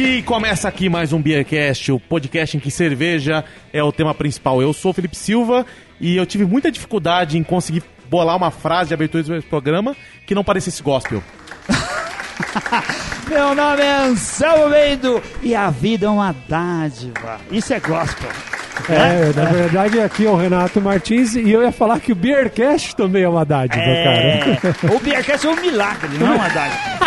E começa aqui mais um Beercast, o podcast em que cerveja é o tema principal. Eu sou o Felipe Silva e eu tive muita dificuldade em conseguir bolar uma frase de abertura desse programa que não parecesse gospel. Meu nome é Anselmo Mendo e a vida é uma dádiva. Isso é gospel. É, na verdade aqui é o Renato Martins e eu ia falar que o Beercast também é uma dádiva, É, cara. o Beercast é um milagre, não uma dádiva.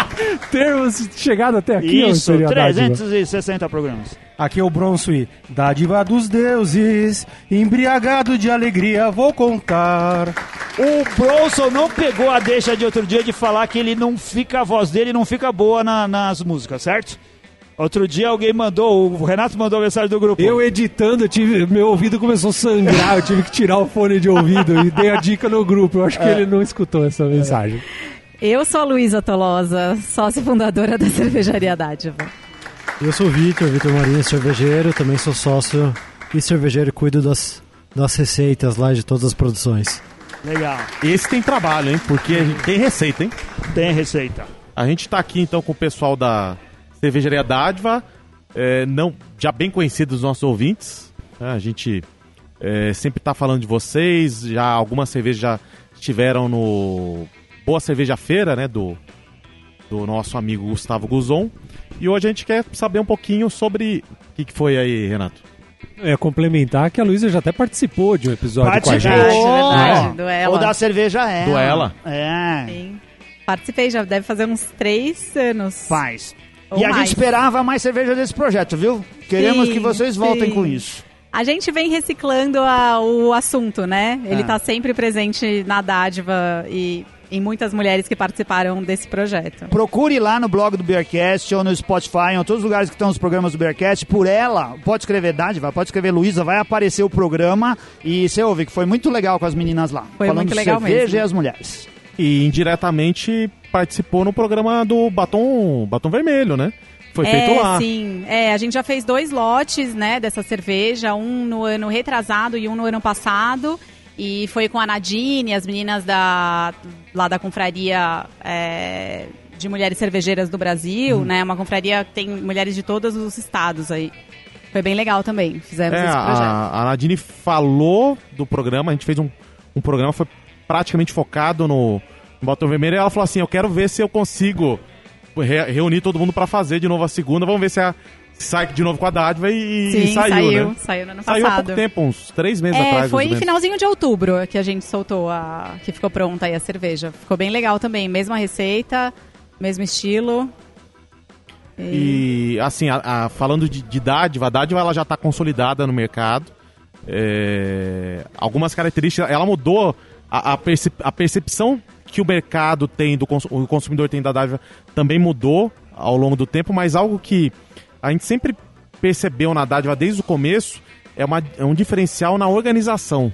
Termos chegado até aqui não Isso, seria dádiva. 360 programas. Aqui é o Bronsui, dádiva dos deuses, embriagado de alegria vou contar. O Bronson não pegou a deixa de outro dia de falar que ele não fica, a voz dele não fica boa na- nas músicas, certo? Outro dia alguém mandou, o Renato mandou a mensagem do grupo. Eu editando, eu tive, meu ouvido começou a sangrar, eu tive que tirar o fone de ouvido e dei a dica no grupo. Eu acho que ele não escutou essa mensagem. Eu sou a Luísa Tolosa, sócia fundadora da Cervejaria Dádiva. Eu sou o Vitor, Vitor Marinho, cervejeiro, também sou sócio e cervejeiro e cuido das, das receitas lá de todas as produções. Legal, Esse tem trabalho, hein? Porque tem receita, hein? tem receita. A gente tá aqui então com o pessoal da Cervejaria Dádiva, é, não, já bem conhecidos dos nossos ouvintes. né? A gente é, sempre tá falando de vocês, já algumas cervejas já estiveram no Boa Cerveja Feira, né? Do, do nosso amigo Gustavo Guzon. E hoje a gente quer saber um pouquinho sobre. O que, que foi aí, Renato? É complementar que a Luísa já até participou de um episódio com a gente. Verdade, Ó, verdade, do Ela. Ou da cerveja ela. Do Ela. É, Sim. Participei, já deve fazer uns três anos. faz. Ou e a gente mais. esperava mais cerveja desse projeto, viu? Queremos Sim, que vocês voltem sim. com isso. A gente vem reciclando a- o assunto, né? Ele Ah. tá sempre presente na dádiva e em muitas mulheres que participaram desse projeto. Procure lá no blog do Beercast ou no Spotify, em todos os lugares que estão os programas do Beercast. Por ela, pode escrever Dádiva, pode escrever Luísa, vai aparecer o programa. E você ouve que foi muito legal com as meninas lá. Foi falando muito legal cerveja mesmo. e as mulheres. E indiretamente participou no programa do Batom, Batom Vermelho, né? Foi é, feito lá. sim. É, a gente já fez dois lotes, né, dessa cerveja, um no ano retrasado e um no ano passado. E foi com a Nadine, as meninas da, lá da confraria é, de mulheres cervejeiras do Brasil, Hum. né? Uma confraria que tem mulheres de todos os estados aí. Foi bem legal também, fizemos É, esse projeto. a, a Nadine falou do programa, a gente fez um, um programa, foi praticamente focado no, no Batom Vermelho, e ela falou assim, eu quero ver se eu consigo re- reunir todo mundo pra fazer de novo a segunda, vamos ver se a sai de novo com a dádiva e, e Sim, saiu, saiu, né? saiu no ano Saiu há pouco tempo, uns três meses É, atrás. foi em finalzinho de outubro que a gente soltou a. que ficou pronta aí a cerveja. Ficou bem legal também. Mesma receita, mesmo estilo. E assim, a- a- falando de, de dádiva, a dádiva ela já está consolidada no mercado. É, algumas características, ela mudou a, a percep- a percepção que o mercado tem, do cons- o consumidor tem da dádiva também mudou ao longo do tempo, mas algo que a gente sempre percebeu na dádiva desde o começo é, uma- é um diferencial na organização.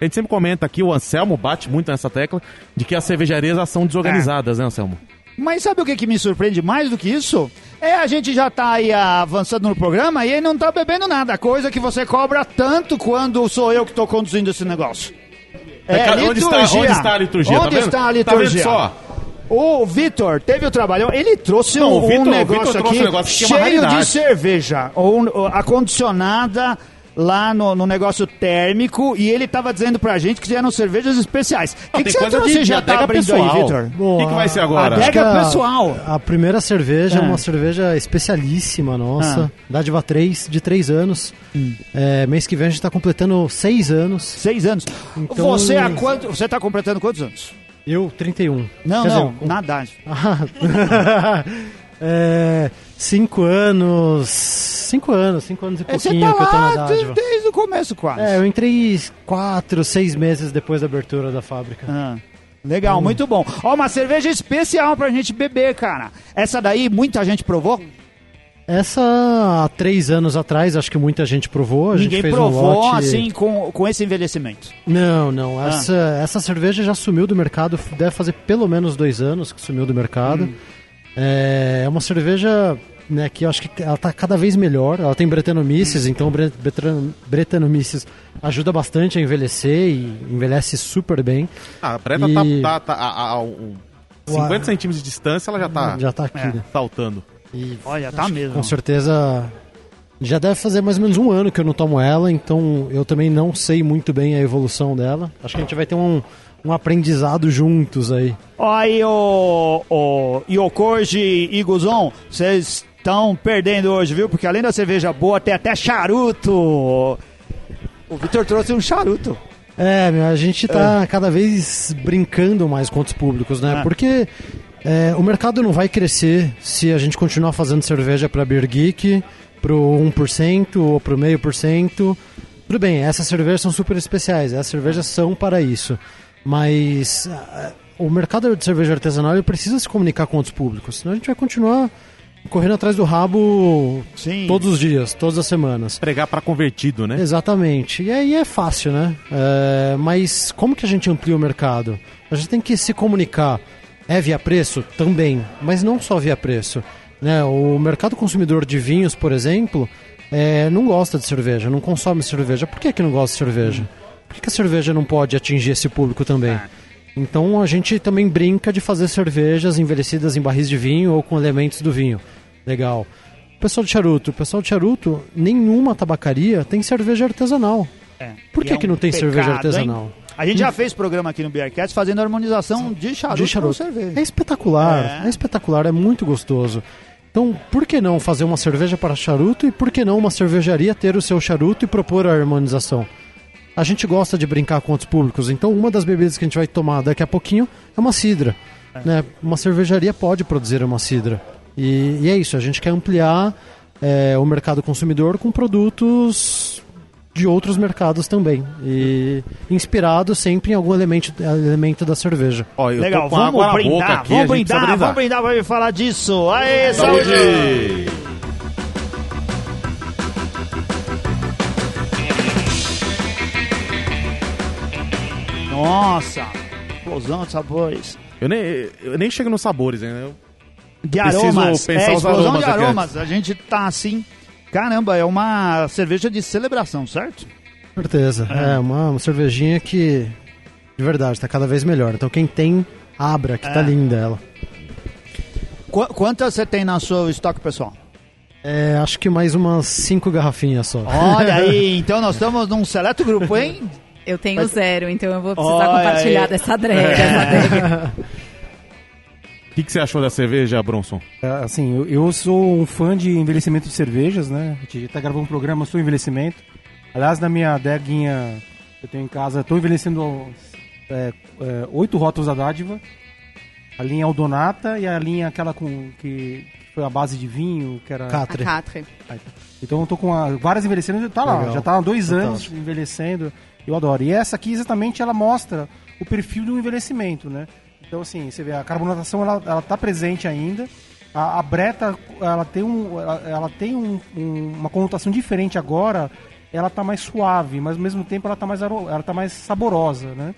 A gente sempre comenta aqui, o Anselmo bate muito nessa tecla, de que as cervejarias são desorganizadas, né, Anselmo? Mas sabe o que, que me surpreende mais do que isso? É a gente já tá aí avançando no programa e aí não tá bebendo nada. Coisa que você cobra tanto quando sou eu que tô conduzindo esse negócio. É, onde está- onde está a liturgia? Onde Tá está a Tá liturgia? só? O Vitor teve o trabalho, ele trouxe Não, um, o Vitor- um negócio aqui um negócio cheio de cerveja, ou, ou acondicionada lá no, no negócio térmico e ele tava dizendo pra gente que eram cervejas especiais. O que, Ah, que tem você trouxe de- de já tá adega abrindo pessoal. aí, Vitor? O que, que vai ser agora? Adega que a- pessoal. A primeira cerveja é É. uma cerveja especialíssima nossa, dádiva 3, de 3 anos. É, mês que vem a gente tá completando 6 anos. Seis anos. Então- Você há quanto? Você tá completando quantos anos? Eu, 31. Não, Quer dizer, não, com- nada. é, 5 anos. 5 anos, 5 anos e É, pouquinho tá que eu tô na dádiva. desde o começo quase. É, eu entrei 4, 6 meses depois da abertura da fábrica. Ah, legal, muito bom. Ó, uma cerveja especial pra gente beber, cara. Essa daí muita gente provou? Essa, há 3 anos atrás, acho que muita gente provou. A Ninguém gente fez provou um lote... assim com, com esse envelhecimento. Não, não. Ah. Essa, essa cerveja já sumiu do mercado, deve fazer pelo menos dois anos que sumiu do mercado. Hum. É, é uma cerveja né, que eu acho que ela tá cada vez melhor. Ela tem Brettanomyces, então Bre- Bretan- Brettanomyces ajuda bastante a envelhecer e envelhece super bem. Ah, a Breta E- tá, tá, tá a, a- a um 50 Uau. centímetros de distância, ela já tá Já tá aqui, É. né? saltando. E Olha, tá mesmo. Com certeza. Já deve fazer mais ou menos um ano que eu não tomo ela, então eu também não sei muito bem a evolução dela. Acho que a gente vai ter um, um aprendizado juntos aí. Aí, o, o Yokoji e Guzon, vocês estão perdendo hoje, viu? Porque além da cerveja boa, tem até charuto. O Vitor trouxe um charuto. É, meu, a gente tá cada vez brincando mais com outros públicos, né? É. Porque é, o mercado não vai crescer se a gente continuar fazendo cerveja para Beer Geek, pro 1% ou pro meio por cento. Tudo bem, essas cervejas são super especiais, essas cervejas são para isso. Mas ah, o mercado de cerveja artesanal precisa se comunicar com outros públicos, senão a gente vai continuar correndo atrás do rabo Sim. todos os dias, todas as semanas. Pregar pra convertido, né? Exatamente. E aí é fácil, né? É, mas como que a gente amplia o mercado? A gente tem que se comunicar. É via preço? Também. Mas não só via preço. Né? O mercado consumidor de vinhos, por exemplo, é, não gosta de cerveja, não consome cerveja. Por que, que não gosta de cerveja? Por que, que a cerveja não pode atingir esse público também? Então a gente também brinca de fazer cervejas envelhecidas em barris de vinho ou com elementos do vinho. Legal. O pessoal de charuto, o pessoal de charuto, nenhuma tabacaria tem cerveja artesanal. É. Por que, é que um não tem cerveja pecado, artesanal? hein? A gente já fez programa aqui no Beercast fazendo harmonização de charuto, de charuto. com cerveja. É espetacular, É. é. espetacular, é muito gostoso. Então, por que não fazer uma cerveja para charuto e por que não uma cervejaria ter o seu charuto e propor a harmonização? A gente gosta de brincar com outros públicos, então uma das bebidas que a gente vai tomar daqui a pouquinho é uma cidra. Né? Uma cervejaria pode produzir uma cidra. E, e é isso, a gente quer ampliar é, o mercado consumidor com produtos de outros mercados também. E inspirado sempre em algum elemento, elemento da cerveja. Ó, eu Legal, tô com vamos água na boca brindar, aqui, vamos brindar, vamos brindar pra me falar disso. Aê, saúde! Saúde! Nossa, explosão de sabores. Eu nem, eu nem chego nos sabores, né? Eu- De aromas, é, os explosão aromas de aqui aromas. A gente tá assim, caramba, é uma cerveja de celebração, certo? certeza. É, uma, uma cervejinha que, de verdade, tá cada vez melhor. Então quem tem, abra, que tá É. linda ela. Qu- quantas você tem na seu estoque, pessoal? É, acho que mais umas cinco garrafinhas só. Olha aí, então nós estamos num seleto grupo, hein? Eu tenho Mas- zero, então eu vou precisar Olha compartilhar aí. dessa drega. drega. O que, que você achou da cerveja, Bronson? É, Assim, eu, eu sou um fã de envelhecimento de cervejas, né? A gente tá gravando um programa sobre envelhecimento. Aliás, na minha adeguinha que eu tenho em casa, estou envelhecendo é, é, oito rótulos da dádiva. A linha Aldonata e a linha aquela com que, que foi a base de vinho, que era... A Catre. Catre. Então eu tô com a- várias envelhecendo, tá lá, Legal. já tá há dois Fantástico. anos envelhecendo. Eu adoro. E essa aqui exatamente ela mostra o perfil do envelhecimento, né? Então assim, você vê a carbonatação ela, ela tá presente ainda. A, a breta ela tem um ela, ela tem um- um- uma conotação diferente agora. Ela tá mais suave, mas ao mesmo tempo ela tá mais ela tá mais saborosa, né?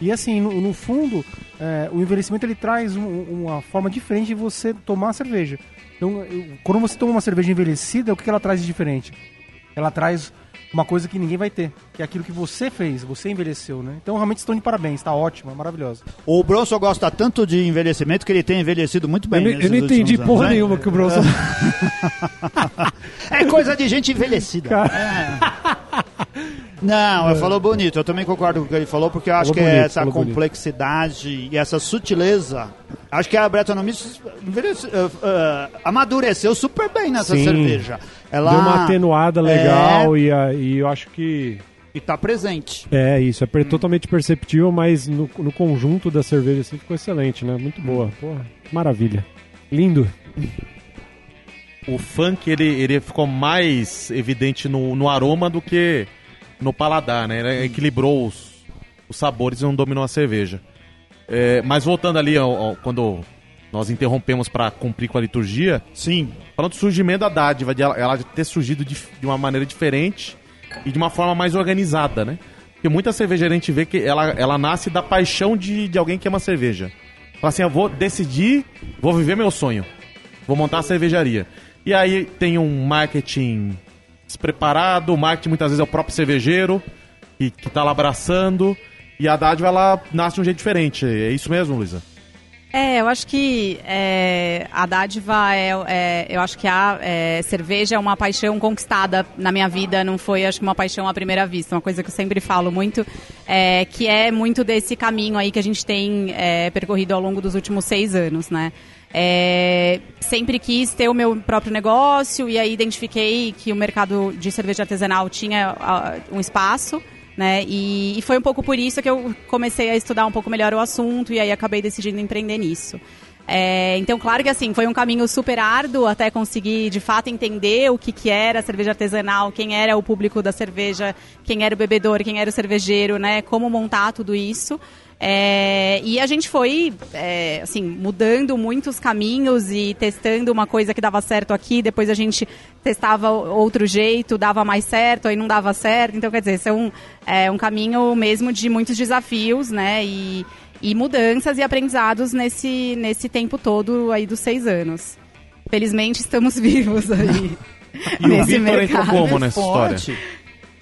E assim, no, no fundo, é, o envelhecimento ele traz um- uma forma diferente de você tomar a cerveja. Então, eu- quando você toma uma cerveja envelhecida, o que ela traz de diferente? Ela traz uma coisa que ninguém vai ter, que é aquilo que você fez, você envelheceu, né? Então, realmente estão de parabéns, tá ótima, maravilhosa. O Bronson gosta tanto de envelhecimento que ele tem envelhecido muito bem. Eu, eu não entendi últimos porra anos, né? nenhuma que o Bronson. É coisa de gente envelhecida. É. Não, ele falou bonito. Eu também concordo com o que ele falou, porque eu acho Falou que é bonito, essa falou bonito. complexidade e essa sutileza. Acho que a envelhece- uh, uh, amadureceu super bem nessa Sim. cerveja. Ela Deu uma atenuada legal É, e, a- e eu acho que e tá presente. é isso, é per- totalmente perceptível, mas no, no conjunto da cerveja assim ficou excelente, né? Muito boa. Porra, maravilha. Lindo. O funk, ele, ele ficou mais evidente no, no aroma do que no paladar, né? Ele equilibrou os, os sabores e não dominou a cerveja. É, mas voltando ali, ao- ao- quando nós interrompemos para cumprir com a liturgia, Sim. falando do surgimento da dádiva, de ela, ela ter surgido de, de uma maneira diferente e de uma forma mais organizada, né? Porque muita cervejaria a gente vê que ela, ela nasce da paixão de, de alguém que ama cerveja. Fala assim, eu vou decidir, vou viver meu sonho. Vou montar a cervejaria. E aí tem um marketing despreparado, o marketing muitas vezes é o próprio cervejeiro que, que tá lá abraçando. E a dádiva, ela nasce de um jeito diferente. É isso mesmo, Luísa? É, eu acho que é, a dádiva é, é- eu acho que a é, cerveja é uma paixão conquistada na minha vida, não foi, acho que uma paixão à primeira vista, uma coisa que eu sempre falo muito, é, que é muito desse caminho aí que a gente tem é, percorrido ao longo dos últimos seis anos, né? É, sempre quis ter o meu próprio negócio e aí identifiquei que o mercado de cerveja artesanal tinha ah, um espaço né? E, e foi um pouco por isso que eu comecei a estudar um pouco melhor o assunto e aí acabei decidindo empreender nisso. É, então, claro que assim, foi um caminho super árduo até conseguir de fato entender o que, que era a cerveja artesanal, quem era o público da cerveja, quem era o bebedor, quem era o cervejeiro, né? Como montar tudo isso. É, e a gente foi, é, assim, mudando muitos caminhos e testando uma coisa que dava certo aqui, depois a gente testava outro jeito, dava mais certo, aí não dava certo. Então, quer dizer, esse é um, é um caminho mesmo de muitos desafios, né? E, e mudanças e aprendizados nesse, nesse tempo todo aí dos seis anos. Felizmente estamos vivos aí. E o nesse Vitor entrou mercado. como nessa história?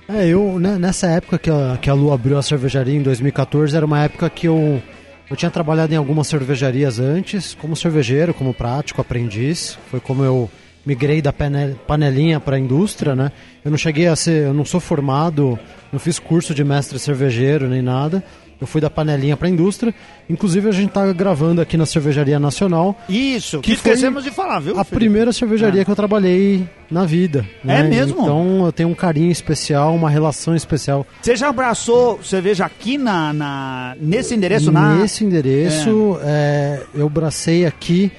É, eu, né, nessa época que a, que a Lu abriu a cervejaria em 2014, era uma época que eu, eu tinha trabalhado em algumas cervejarias antes, como cervejeiro, como prático, aprendiz. Foi como eu migrei da pane- panelinha para a indústria, né? Eu não cheguei a ser, eu não sou formado, não fiz curso de mestre cervejeiro nem nada. Eu fui da panelinha para a indústria. Inclusive a gente tá gravando aqui na Cervejaria Nacional, Isso, que, esquecemos de falar, viu? a Felipe? primeira cervejaria que eu trabalhei na vida. É né? mesmo? Então eu tenho um carinho especial, uma relação especial Você já abraçou cerveja aqui na, na- nesse endereço? na... Nesse endereço, é, eu bracei aqui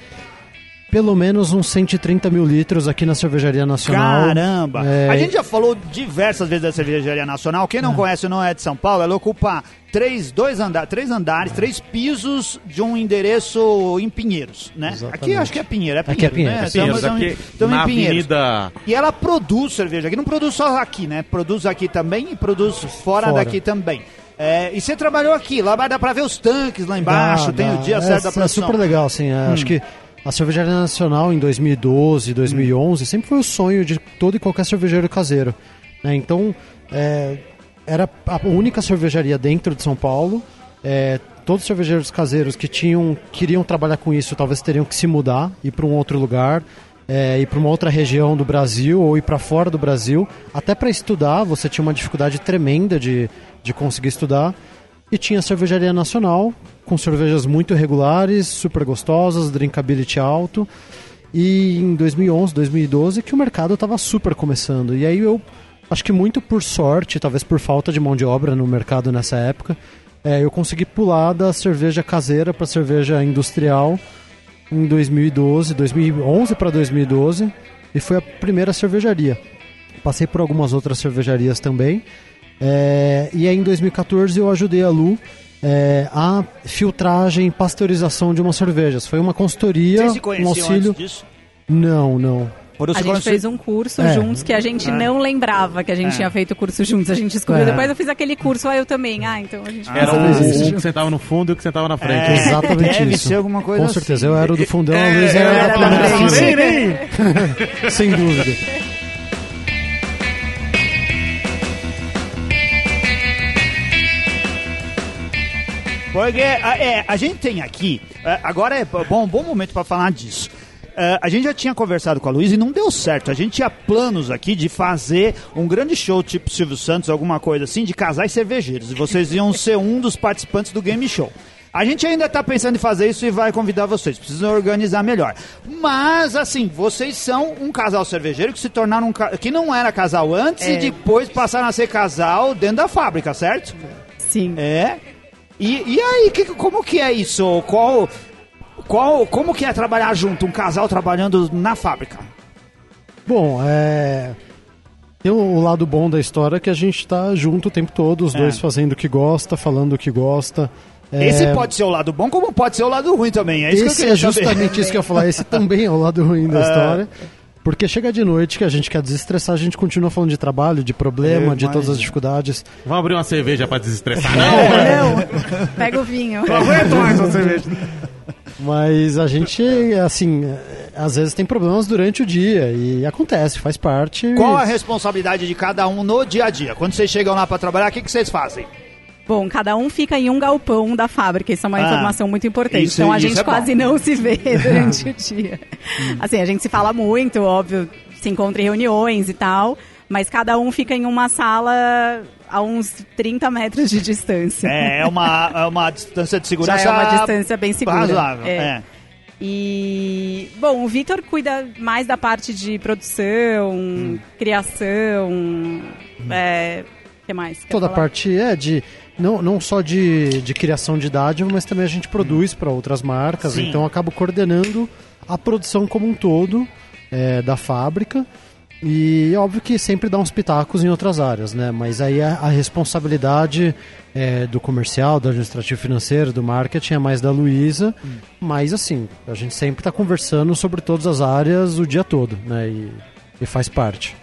pelo menos uns 130 mil litros aqui na Cervejaria Nacional. Caramba! É. A gente já falou diversas vezes da cervejaria nacional. Quem não conhece ou não é de São Paulo, ela ocupa três, dois andar, três andares, três pisos de um endereço em Pinheiros, né? Exatamente. Aqui acho que é Pinheiro, é Aqui é Pinheiro, Pinheiro, né? é Pinheiros, Estamos- aqui estamos na em Pinheiros. Avenida... E ela produz cerveja aqui, não produz só aqui, né? Produz aqui também e produz fora, Fora. daqui também. É, e você trabalhou aqui, lá vai dar pra ver os tanques lá embaixo, Dá, tem dá. o dia é, certo da É produção. super legal, assim. é, Acho que a Cervejaria Nacional em 2012, 2011 sempre foi o sonho de todo e qualquer cervejeiro caseiro. né? Então, é, era a única cervejaria dentro de São Paulo. É, todos os cervejeiros caseiros que tinham queriam trabalhar com isso talvez teriam que se mudar, ir para um outro lugar. É, ir para uma outra região do Brasil ou ir para fora do Brasil, até para estudar você tinha uma dificuldade tremenda de, de conseguir estudar. E tinha a cervejaria nacional, com cervejas muito regulares, super gostosas, drinkability alto. E em 2011, 2012, que o mercado estava super começando. E aí eu, acho que muito por sorte, talvez por falta de mão de obra no mercado nessa época, é, eu consegui pular da cerveja caseira para cerveja industrial em 2012, 2011 para 2012. E foi a primeira cervejaria. Passei por algumas outras cervejarias também. É, e aí em 2014 eu ajudei a Lu é, a filtragem e pasteurização de umas cervejas. Foi uma consultoria, Vocês se um auxílio. antes disso? Não, não. A gente conheci- fez um curso É. juntos que a gente não lembrava que a gente É. tinha feito o curso juntos. A gente descobriu. É. Depois eu fiz aquele curso, aí eu também. Ah, então a gente Era Ah, o, fez isso. um que sentava no fundo e o que sentava na frente. É, Exatamente deve isso. ser alguma coisa Com certeza, assim. eu era o do fundão, a É, Luísa eu era era da da primeira frente. Sem dúvida. Porque a, é, a gente tem aqui, é, agora é bom, bom momento para falar disso. É, a gente já tinha conversado com a Luísa e não deu certo. A gente tinha planos aqui de fazer um grande show tipo Silvio Santos, alguma coisa assim, de casais cervejeiros. E vocês iam ser um dos participantes do game show. A gente ainda está pensando em fazer isso e vai convidar vocês. Precisa organizar melhor. Mas, assim, vocês são um casal cervejeiro que se tornaram um ca... que não era casal antes e depois passaram a ser casal dentro da fábrica, certo? Sim. É. E, e aí, que, como que é isso? Qual, qual, como que é trabalhar junto, um casal trabalhando na fábrica? Bom, é. Tem o lado bom da história que a gente tá junto o tempo todo, os É. dois fazendo o que gosta, falando o que gosta. É, Esse pode ser o lado bom, como pode ser o lado ruim também. É isso que eu esse é saber. justamente isso que eu ia falar. Esse também é o lado ruim da história. Porque chega de noite que a gente quer desestressar, a gente continua falando de trabalho, de problema, Eu de todas as dificuldades. Vamos abrir uma cerveja pra desestressar, não? Não, pega o vinho. Não aguento mais uma cerveja. Mas a gente, assim, é, às vezes tem problemas durante o dia e acontece, faz parte. Qual a responsabilidade de cada um no dia a dia? Quando vocês chegam lá para trabalhar, o que, que vocês fazem? Bom, cada um fica em um galpão da fábrica, isso é uma Ah, informação muito importante. isso- então a gente é bom. quase não se vê durante o dia. Assim, a gente se fala muito, óbvio, se encontra em reuniões e tal, mas cada um fica em uma sala a uns 30 metros de distância. É, é uma, é uma distância de segurança. Já é uma distância bem segura. Razoável. É. É. E, bom, o Vitor cuida mais da parte de produção, Hum. criação, é, o que mais? Quer Toda a parte é de. Não, não só de, de criação de dádiva, mas também a gente produz para outras marcas. Sim. Então eu acabo coordenando a produção como um todo é, da fábrica. E é óbvio que sempre dá uns pitacos em outras áreas, né? Mas aí a, a responsabilidade é, do comercial, do administrativo financeiro, do marketing é mais da Luísa. Mas assim, a gente sempre está conversando sobre todas as áreas o dia todo, né? E, e faz parte.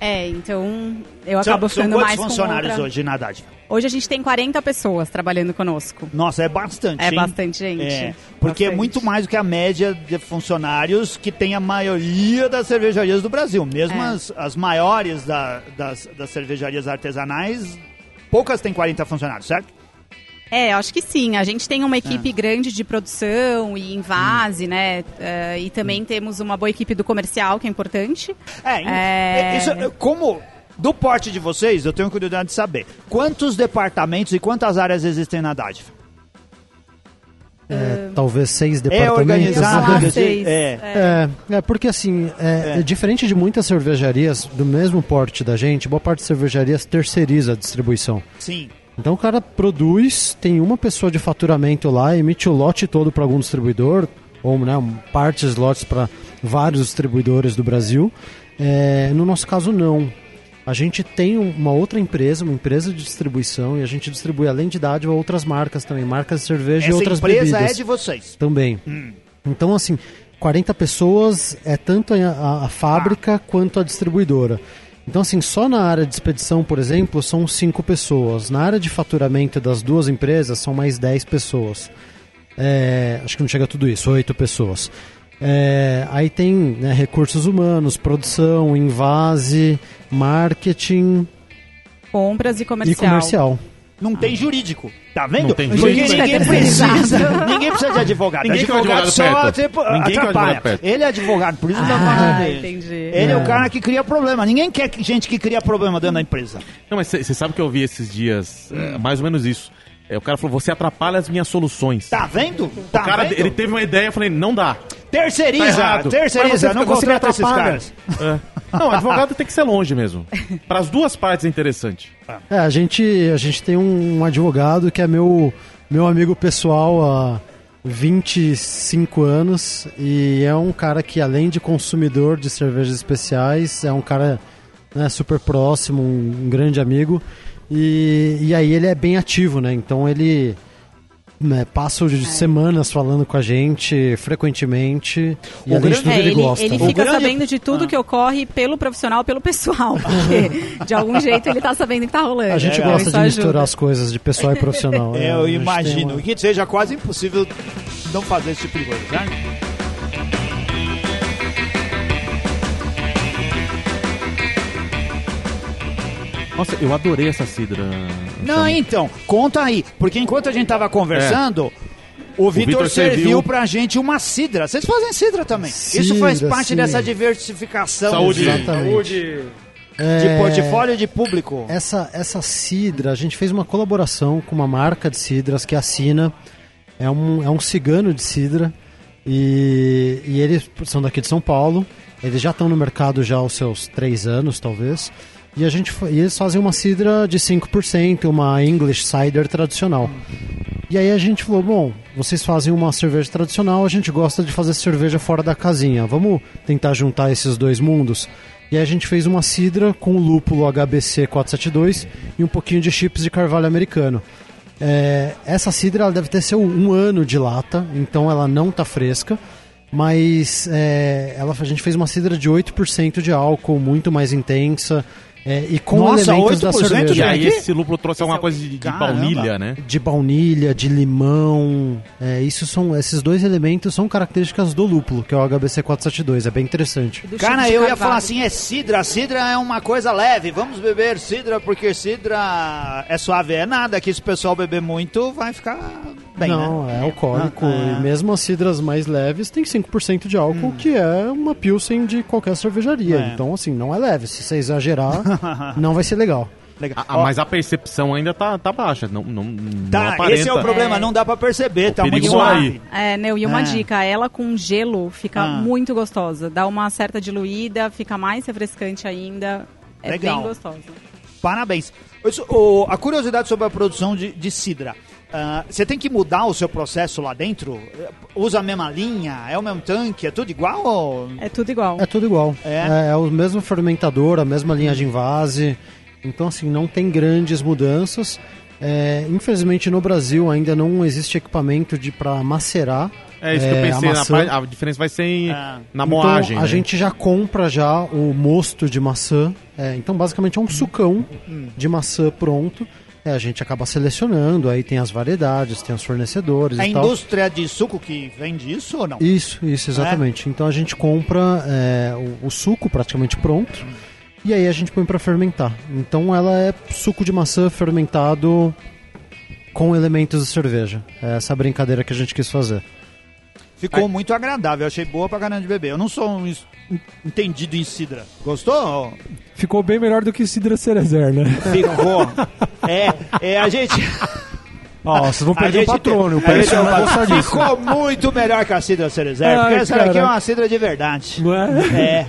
É, então eu São, acabo ficando quantos mais com funcionários outra... hoje na Dádiva? Hoje a gente tem 40 pessoas trabalhando conosco. Nossa, é bastante. É hein? bastante gente. É, porque é Bastante. muito mais do que a média de funcionários que tem a maioria das cervejarias do Brasil. Mesmo É. as, as maiores da- das, das cervejarias artesanais, poucas têm 40 funcionários, certo? É, acho que sim. A gente tem uma É. equipe grande de produção e invase, né? Eh, e também temos uma boa equipe do comercial, que é importante. É, em- É. Isso, como do porte de vocês, eu tenho curiosidade de saber quantos departamentos e quantas áreas existem na Dádiva? É, talvez seis É departamentos. organizado? falar quer dizer, seis. é. É, é porque assim, é, É. é diferente de muitas cervejarias do mesmo porte da gente, boa parte das cervejarias terceiriza a distribuição. Sim. Então o cara produz, tem uma pessoa de faturamento lá, emite o lote todo para algum distribuidor, ou né, partes lotes para vários distribuidores do Brasil. É, no nosso caso, não. A gente tem um- uma outra empresa, uma empresa de distribuição, e a gente distribui, além de dádiva, outras marcas também, marcas de cerveja e Essa outras empresa bebidas é de vocês. também. Então, assim, 40 pessoas é tanto a, a- a fábrica quanto a distribuidora. Então, assim, só na área de expedição, por exemplo, são 5 pessoas. Na área de faturamento das duas empresas, são mais 10 pessoas. É, acho que não chega a tudo isso, 8 pessoas. É, aí tem né, recursos humanos, produção, invase, marketing Compras e e comercial. Não tem jurídico. Tá vendo? Não tem Porque jurídico. ninguém É precisa. ninguém precisa de advogado. Ninguém quer advogado, advogado só perto. tipo, Ninguém quer atrapalha. Ele é advogado, por isso não tá Ah, falando dele. entendi. Ele é. o cara que cria problema. Ninguém quer que- gente que cria problema dentro da empresa. Não, mas você sabe que eu vi esses dias, é, mais ou menos isso. É, o cara falou, você atrapalha as minhas soluções. Tá vendo? Tá o cara, vendo? ele teve uma ideia, eu falei, não dá. Terceiriza, Tá terceiriza, não contrata esses caras. É. Não, advogado tem que ser longe mesmo. Para as duas partes é interessante. É, a gente, a gente tem um, um advogado que é meu, meu amigo pessoal há 25 anos e é um cara que, além de consumidor de cervejas especiais, é um cara né, super próximo, um, um grande amigo. E, e aí ele é bem ativo, né? Então ele né, passa de semanas falando com a gente frequentemente. E O além grande- de tudo, É, ele, ele, gosta. ele fica grande- sabendo de tudo Ah. que ocorre pelo profissional, pelo pessoal. Porque de algum jeito ele tá sabendo que tá rolando. A gente Então, gosta de ajuda. misturar as coisas de pessoal e profissional. né? É, A eu gente imagino uma- que seja quase impossível não fazer esse tipo de coisa, né? Nossa, eu adorei essa cidra. Não, então, conta aí. Porque enquanto a gente tava conversando, o Vitor serviu serviu- pra gente uma cidra. Vocês fazem cidra também. Isso faz Cidra, parte sim. dessa diversificação Saúde. de, Exatamente. de É, portfólio de público. Essa, essa cidra, a gente fez uma colaboração com uma marca de cidras que é a Sina. É um, é um cigano de cidra. E, e eles são daqui de São Paulo. Eles já estão no mercado já há os seus três anos, talvez. E, a gente, e eles fazem uma cidra de 5%, uma English Cider tradicional. E aí a gente falou, bom, vocês fazem uma cerveja tradicional, a gente gosta de fazer cerveja fora da casinha. Vamos tentar juntar esses dois mundos? E aí a gente fez uma cidra com lúpulo HBC 472 e um pouquinho de chips de carvalho americano. É, essa cidra deve ter seu um ano de lata, então ela não tá fresca. Mas é, ela, a gente fez uma cidra de 8% de álcool, muito mais intensa. É, e com Nossa, elementos da 8% de E cerveja. aí esse lúpulo trouxe alguma é coisa de, de baunilha, né? De baunilha, de limão. É, isso são, esses dois elementos são características do lúpulo, que é o HBC 472. É bem interessante. Cara, eu ia falar assim, é cidra. Cidra é uma coisa leve. Vamos beber cidra porque cidra é suave. É nada que se o pessoal beber muito vai ficar bem, Não, né? é alcoólico. Ah, ah. E mesmo as cidras mais leves tem 5% de álcool, que é uma pilsen de qualquer cervejaria. É. Então, assim, não é leve. Se você exagerar, não vai ser legal. Legal. Ah, Ó, mas a percepção ainda tá, tá baixa. Não, não, não tá, aparenta. esse é o problema, É. não dá pra perceber, O tá muito suave. aí. É, Neu, e uma É. dica, ela com gelo fica Ah. muito gostosa. Dá uma certa diluída, fica mais refrescante ainda. É Legal. bem gostosa. Parabéns. Isso, o- a curiosidade sobre a produção de, de cidra. Ah, Você tem que mudar o seu processo lá dentro? Usa a mesma linha? É o mesmo tanque? É tudo igual? Ou... É tudo igual. É tudo igual. É? É, o mesmo fermentador, a mesma linha de invase. Então, assim, não tem grandes mudanças. É, infelizmente, no Brasil ainda não existe equipamento de para macerar. É isso que eu É, a pensei. na maçã. parte- a diferença vai ser em- Ah. na Então, moagem. a né? gente já compra já o mosto de maçã. É, então, basicamente, é um sucão de maçã pronto. É, a gente acaba selecionando, aí tem as variedades, tem os fornecedores É a tal. indústria de suco que vende isso ou não? Isso, isso, exatamente. Então a gente compra é, o, o suco praticamente pronto e aí a gente põe pra fermentar. Então ela é suco de maçã fermentado com elementos de cerveja. É essa brincadeira que a gente quis fazer. Ficou muito agradável, achei boa pra caramba de beber. Eu não sou um es- entendido em cidra. Gostou? Ficou bem melhor do que Cidra Cerezer, né? Ficou. é, é, a gente... Ó, vocês vão perder o patrono. O a Pérez não vai gostar disso. Ficou muito melhor que a cidra cerezer, Ai, porque essa daqui cara. é uma cidra de verdade. Não é? É,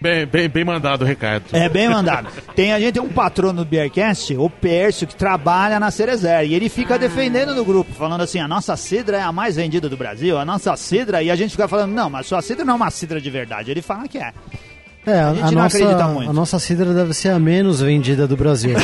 Bem, bem, bem mandado o recado. é bem mandado. Tem, a gente tem um patrono do Beercast, o Pércio, que trabalha na Cerezer. E ele fica defendendo no grupo, falando assim: a nossa cidra é a mais vendida do Brasil, a nossa cidra. E a gente fica falando: não, mas sua cidra não é uma cidra de verdade. Ele fala que é. É, a, gente a não nossa, acredita muito. a nossa cidra deve ser a menos vendida do Brasil.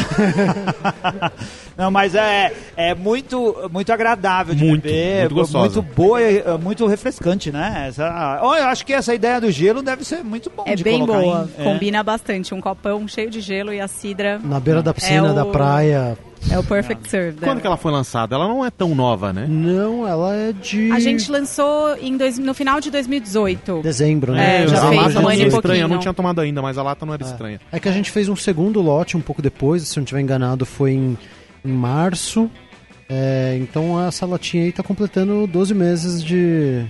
Não, mas é, é muito, muito agradável de Muito, beber, muito gostosa. muito boa, e, é, muito refrescante, né? Essa, oh, eu acho que essa ideia do gelo deve ser muito bom É de bem boa. em- é. Combina bastante. Um copão cheio de gelo e a cidra Na beira da piscina, É o- da praia. é o perfect serve. Quando que ela foi lançada? Ela não é tão nova, né? Não, ela é de A gente lançou em dois- no final de 2018. dezembro, É, né? já a fez lata um não era estranha, eu não tinha tomado ainda, mas a lata não era estranha. É que a gente fez um segundo lote um pouco depois, se eu não estiver enganado, foi em, em março. É, então essa latinha aí tá completando 12 meses de,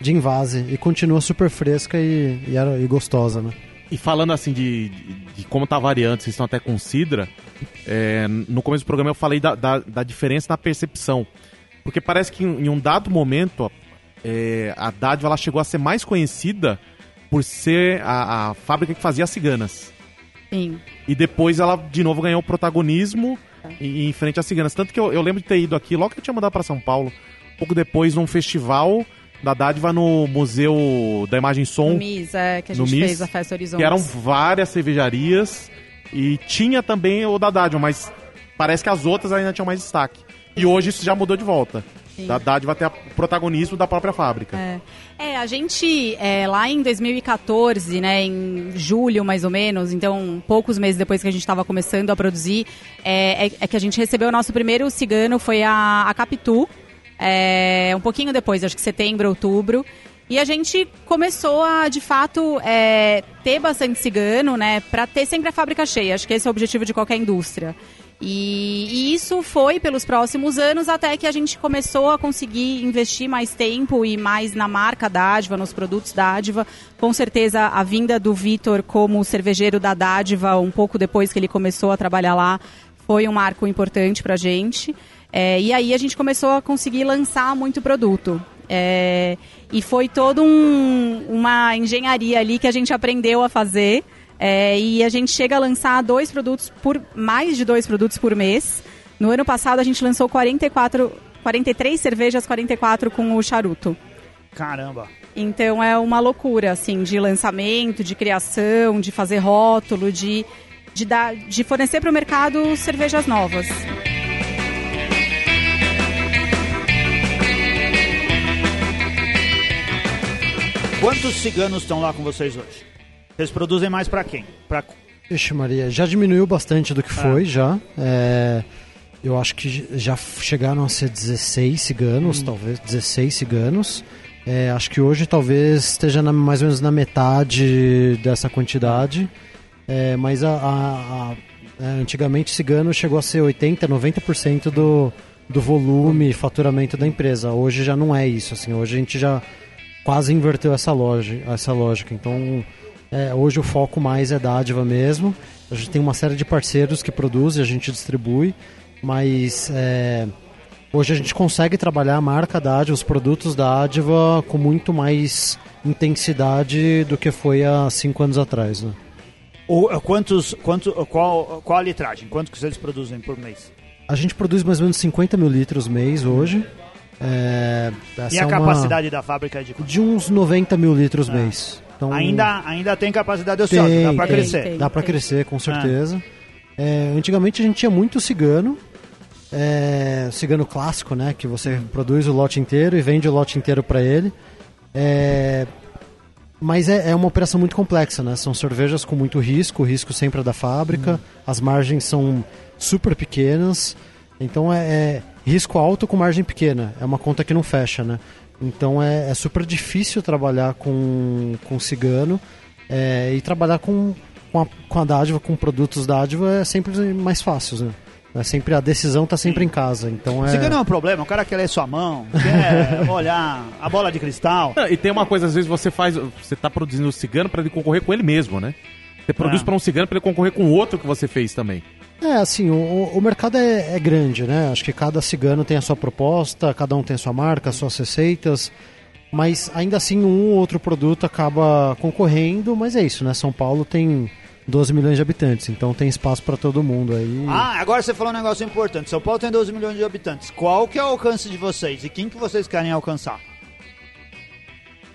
de invase e continua super fresca e, e, era- e gostosa, né? E falando assim de, de, de como tá variando, vocês estão até com Sidra, é, no começo do programa eu falei da, da, da diferença na percepção. Porque parece que em, em um dado momento ó, é, a Dádiva ela chegou a ser mais conhecida por ser a, a fábrica que fazia as ciganas. Sim. E depois ela de novo ganhou protagonismo em, em frente às ciganas. Tanto que eu, eu lembro de ter ido aqui, logo que eu tinha mudado para São Paulo, pouco depois num festival da Dádiva no Museu da Imagem e Som. No MIS, é, que a gente MIS, fez a Festa Horizonte. que eram várias cervejarias e tinha também o da Dádiva, mas parece que as outras ainda tinham mais destaque. E hoje isso já mudou de volta. Sim. Da Dádiva ter o protagonismo da própria fábrica. É. É, a gente, é, lá em 2014, né, em julho mais ou menos, então poucos meses depois que a gente estava começando a produzir, é, é- é que a gente recebeu o nosso primeiro cigano, foi a, a Capitu, é, um pouquinho depois, acho que setembro, outubro. E a gente começou a, de fato, é, ter bastante cigano, né, para ter sempre a fábrica cheia. Acho que esse é o objetivo de qualquer indústria. E, e isso foi pelos próximos anos até que a gente começou a conseguir investir mais tempo e mais na marca Dádiva, nos produtos Dádiva. Com certeza a vinda do Vitor como cervejeiro da Dádiva, um pouco depois que ele começou a trabalhar lá, foi um marco importante pra gente. É, e aí a gente começou a conseguir lançar muito produto. É, e foi toda um, uma engenharia ali que a gente aprendeu a fazer. É, e a gente chega a lançar dois produtos por mais de dois produtos por mês. No ano passado a gente lançou 44, 43 cervejas, 44 com o charuto. Caramba. Então é uma loucura, assim, de lançamento, de criação, de fazer rótulo, de, de, dar, de fornecer para o mercado cervejas novas. Quantos ciganos estão lá com vocês hoje? Vocês produzem mais pra quem? Pra Vixe, Maria, já diminuiu bastante do que foi, já. É, eu acho que já chegaram a ser 16 ciganos, talvez 16 ciganos. É, acho que hoje talvez esteja na- mais ou menos na metade dessa quantidade. É, mas a, a- a- é, antigamente cigano chegou a ser 80, 90% do, do volume e faturamento da empresa. Hoje já não é isso. Assim, hoje a gente já quase inverteu essa, loja, essa lógica. Então, é, hoje o foco mais é dádiva mesmo. A gente tem uma série de parceiros que produzem, a gente distribui, mas é, hoje a gente consegue trabalhar a marca dádiva, os produtos dádiva com muito mais intensidade do que foi há cinco anos atrás. Né? O, eh, quantos, quanto, qual, qual a litragem? Quanto que vocês produzem por mês? A gente produz mais ou menos 50 mil litros mês hoje. É, e a é uma- capacidade da fábrica de... De uns 90 mil litros mês. Então, Ainda, ainda tem capacidade ociosa, Tem, dá tem. crescer. Tem. Dá pra crescer, com certeza. É, antigamente a gente tinha muito cigano. É, cigano clássico, né? Que você produz o lote inteiro e vende o lote inteiro para ele. É, mas é, é uma operação muito complexa, né? São cervejas com muito risco, o risco sempre é da fábrica. As margens são super pequenas. Então é, é risco alto com margem pequena. É uma conta que não fecha, né? Então é, é super difícil trabalhar com, com cigano. É, e trabalhar com, com, a, com a dádiva, com produtos dádiva é sempre mais fácil, né? É sempre, a decisão tá sempre em casa. Então é. Cigano é um problema, o cara quer ler sua mão, quer olhar a bola de cristal. Não, E tem uma coisa, às vezes você faz. Você tá produzindo o cigano pra ele concorrer com ele mesmo, né? Você produz Ah. pra um cigano pra ele concorrer com o outro que você fez também. É, assim, o, o mercado é, é grande, né? Acho que cada cigano tem a sua proposta, cada um tem a sua marca, as suas receitas, mas ainda assim um ou outro produto acaba concorrendo, mas é isso, né? São Paulo tem 12 milhões de habitantes, então tem espaço para todo mundo aí. Ah, agora você falou um negócio importante. São Paulo tem 12 milhões de habitantes. Qual que é o alcance de vocês e quem que vocês querem alcançar?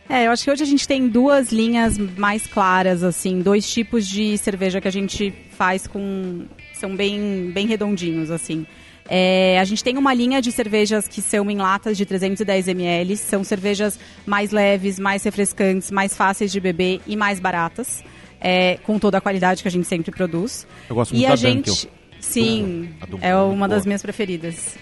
É, eu acho que hoje a gente tem duas linhas mais claras, assim, dois tipos de cerveja que a gente faz com. São bem, bem redondinhos, assim. É, a gente tem uma linha de cervejas que são em latas de 310 ml, são cervejas mais leves, mais refrescantes, mais fáceis de beber e mais baratas, é, com toda a qualidade que a gente sempre produz. Eu gosto E muito a da gente. Dunkel. Sim, A é é uma das minhas preferidas.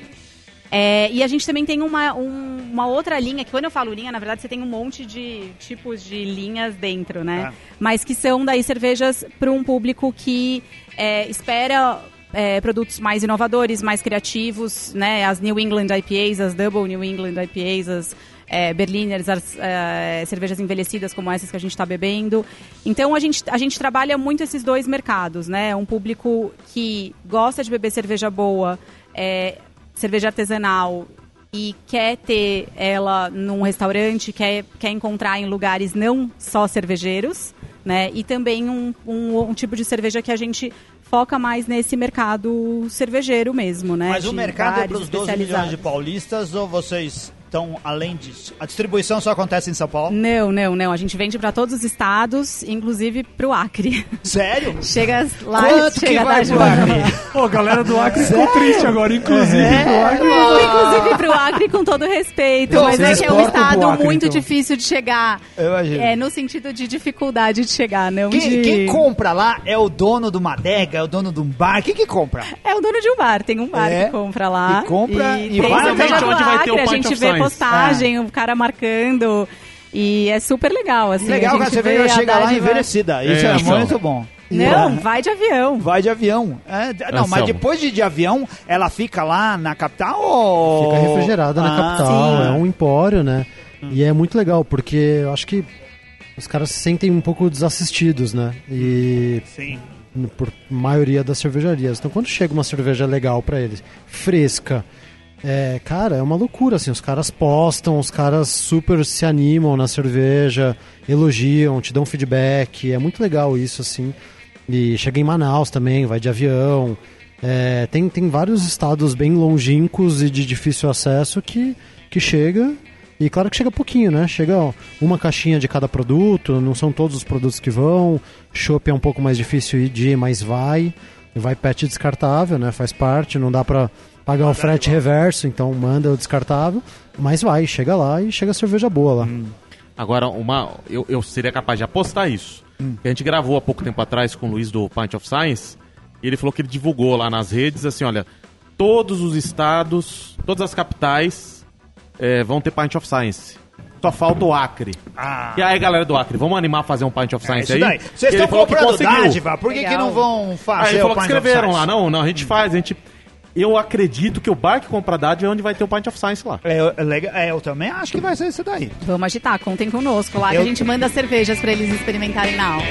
É, e a gente também tem uma, um- uma outra linha, que quando eu falo linha, na verdade você tem um monte de tipos de linhas dentro, né? Ah. Mas que são daí cervejas para um público que é, espera é, produtos mais inovadores, mais criativos, né? As New England IPAs, as Double New England IPAs, as é, Berliners, as é, cervejas envelhecidas como essas que a gente está bebendo. Então a gente, a gente trabalha muito esses dois mercados, né? Um público que gosta de beber cerveja boa, é, cerveja artesanal e quer ter ela num restaurante, quer, quer encontrar em lugares não só cervejeiros, né? E também um, um, um tipo de cerveja que a gente foca mais nesse mercado cervejeiro mesmo, né? Mas o De mercado é para os 12 milhões de paulistas ou vocês estão além disso? A distribuição só acontece em São Paulo? Não, não, não. A gente vende para todos os estados, inclusive para o Acre. Sério? Chega lá Quanto que chega vai da pro Acre? Pô, a galera do Acre ficou triste agora, inclusive. É, pro Acre. inclusive pro Acre com todo respeito, Não, mas é que é um pro estado Acre, muito então. difícil de chegar. Eu imagino. É, no sentido de dificuldade de chegar, não Quem, de... quem compra lá é o dono de uma adega, é o dono de um bar? Quem que compra? É o dono de um bar, tem um bar É, que compra lá. que compra e tem vai- onde vai ter Acre, o a Point gente vê. Postagem, o cara marcando. E é super legal, assim. Legal a que a cerveja vê a chega lá envelhecida. Isso é, É, então. muito bom. Não, vai de avião. Vai de avião. É, não, mas depois de, de avião, ela fica lá na capital ou... Fica refrigerada na Ah, capital, sim. é um empório, né? E é muito legal, porque eu acho que os caras se sentem um pouco desassistidos, né? E Sim. por maioria das cervejarias. Então quando chega uma cerveja legal pra eles, fresca, é, cara, é uma loucura, assim, os caras postam, os caras super se animam na cerveja, elogiam, te dão feedback, é muito legal isso, assim. E chega em Manaus também, vai de avião. É, tem, tem vários estados bem longínquos e de difícil acesso que, que chega. E claro que chega pouquinho, né? Chega ó, uma caixinha de cada produto, não são todos os produtos que vão. Chopp é um pouco mais difícil de ir, mas vai. Vai pet descartável, né? Faz parte, não dá pra pagar o frete reverso, então manda o descartável. Mas vai, chega lá e chega a cerveja boa lá. Agora, uma, eu, eu seria capaz de apostar isso. que a gente gravou há pouco tempo atrás com o Luiz do Pint of Science, e ele falou que ele divulgou lá nas redes, assim, olha, todos os estados, todas as capitais é, vão ter Pint of Science. Só falta o Acre. Ah. E aí, galera do Acre, vamos animar a fazer um Pint of É Science isso aí? Vocês ele estão comprando conseguiu. dádiva, por que, que não vão Aí fazer ele o falou que escreveram lá, não, não, a gente faz, a gente... Eu acredito que o bar que compra dádiva é onde vai ter o Pint of Science lá. É, é legal- é, eu também acho que vai ser isso daí. Vamos agitar, contem conosco lá, que Eu- a gente manda cervejas pra eles experimentarem na aula.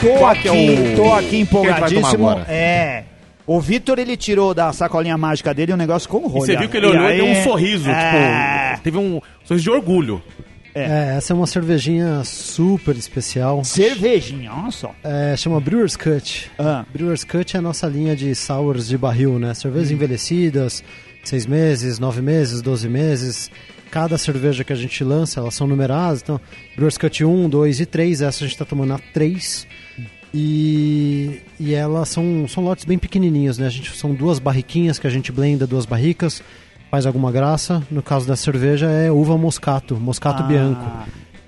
Tô aqui, que é o- tô aqui que empolgadíssimo. É. O Vitor, ele tirou da sacolinha mágica dele um negócio com rolha. E você viu que ele olhou e deu um sorriso, é... tipo, teve um sorriso de orgulho. É, essa é uma cervejinha super especial. Cervejinha, olha só. É, chama Brewer's Cut. Ah. Brewer's Cut é a nossa linha de sours de barril, né? Cervejas envelhecidas, seis meses, nove meses, 12 meses. Cada cerveja que a gente lança, elas são numeradas. Então, Brewer's Cut 1, 2 e 3. Essa a gente está tomando a 3. E, e elas são, são lotes bem pequenininhos, né? A gente, são duas barriquinhas que a gente blenda, duas barricas, faz alguma graça. No caso da cerveja é uva moscato, moscato Ah. bianco.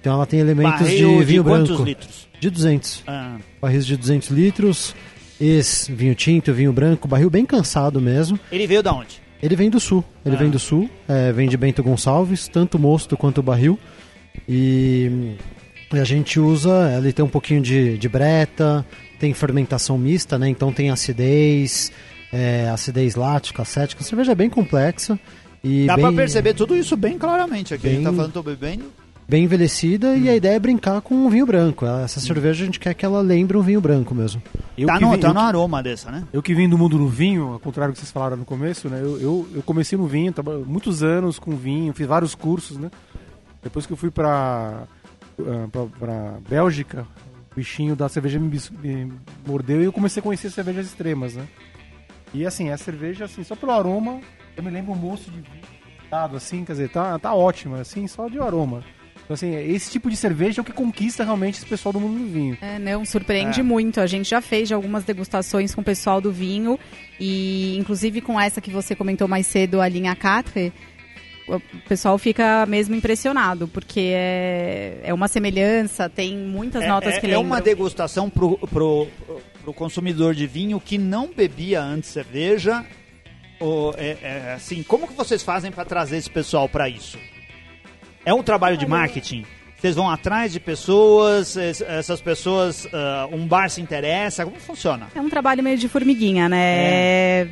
Então ela tem elementos Barril de vinho quantos branco. litros? De 200 Ah. barris de 200 litros, esse vinho tinto, vinho branco, barril bem cansado mesmo. Ele veio da onde? Ele vem do sul, ele Ah. vem do sul, é, vem de Bento Gonçalves, tanto o mosto quanto o barril. E, e a gente usa, ele tem um pouquinho de, de breta, tem fermentação mista, né? Então tem acidez, é, acidez lática, acética. A cerveja é bem complexa. E Dá bem, pra perceber tudo isso bem claramente aqui. A gente bem- tá falando, tô bebendo. Bem envelhecida e a ideia é brincar com o vinho branco. Essa cerveja a gente quer que ela lembre um vinho branco mesmo. Eu Tá no, vim- tá eu no que- aroma dessa, né? Eu que vim do mundo do vinho, ao contrário do que vocês falaram no começo, né? Eu, eu, eu comecei no vinho, muitos anos com vinho, fiz vários cursos, né? Depois que eu fui pra, ah, pra, pra Bélgica, o bichinho da cerveja me, me mordeu e eu comecei a conhecer cervejas extremas, né? E assim, a cerveja, assim, só pelo aroma, eu me lembro um moço de vinho, dado assim, quer dizer, tá, tá ótima, assim, só de aroma. Então, assim, esse tipo de cerveja é o que conquista realmente esse pessoal do mundo do vinho. É, não, surpreende É. muito. A gente já fez de algumas degustações com o pessoal do vinho e inclusive com essa que você comentou mais cedo, a linha Catre, o pessoal fica mesmo impressionado, porque é, é uma semelhança, tem muitas notas é, que é lembram. uma degustação pro, pro, pro consumidor de vinho que não bebia antes cerveja. Ou, é, é, assim, como que vocês fazem para trazer esse pessoal para isso? É um trabalho de marketing? Vocês vão atrás de pessoas, es- essas pessoas, ah, um bar se interessa, como funciona? É um trabalho meio de formiguinha, né?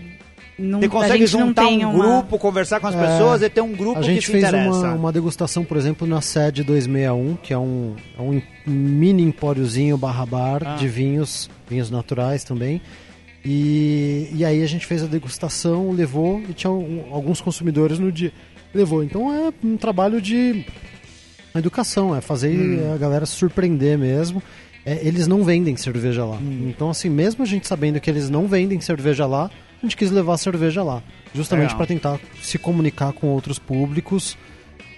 Não, Você a consegue gente juntar um uma- grupo, conversar com as É, pessoas e ter um grupo A que gente se fez interessa? uma, uma degustação, por exemplo, na sede 261, que é um, é um mini empóriozinho barra bar Ah. de vinhos, vinhos naturais também. E, e aí a gente fez a degustação, levou e tinha um- alguns consumidores no dia. Levou. Então é um trabalho de educação, é fazer Hum. a galera se surpreender mesmo. É, eles não vendem cerveja lá. Hum. Então, assim, mesmo a gente sabendo que eles não vendem cerveja lá, a gente quis levar a cerveja lá. Justamente Legal. para tentar se comunicar com outros públicos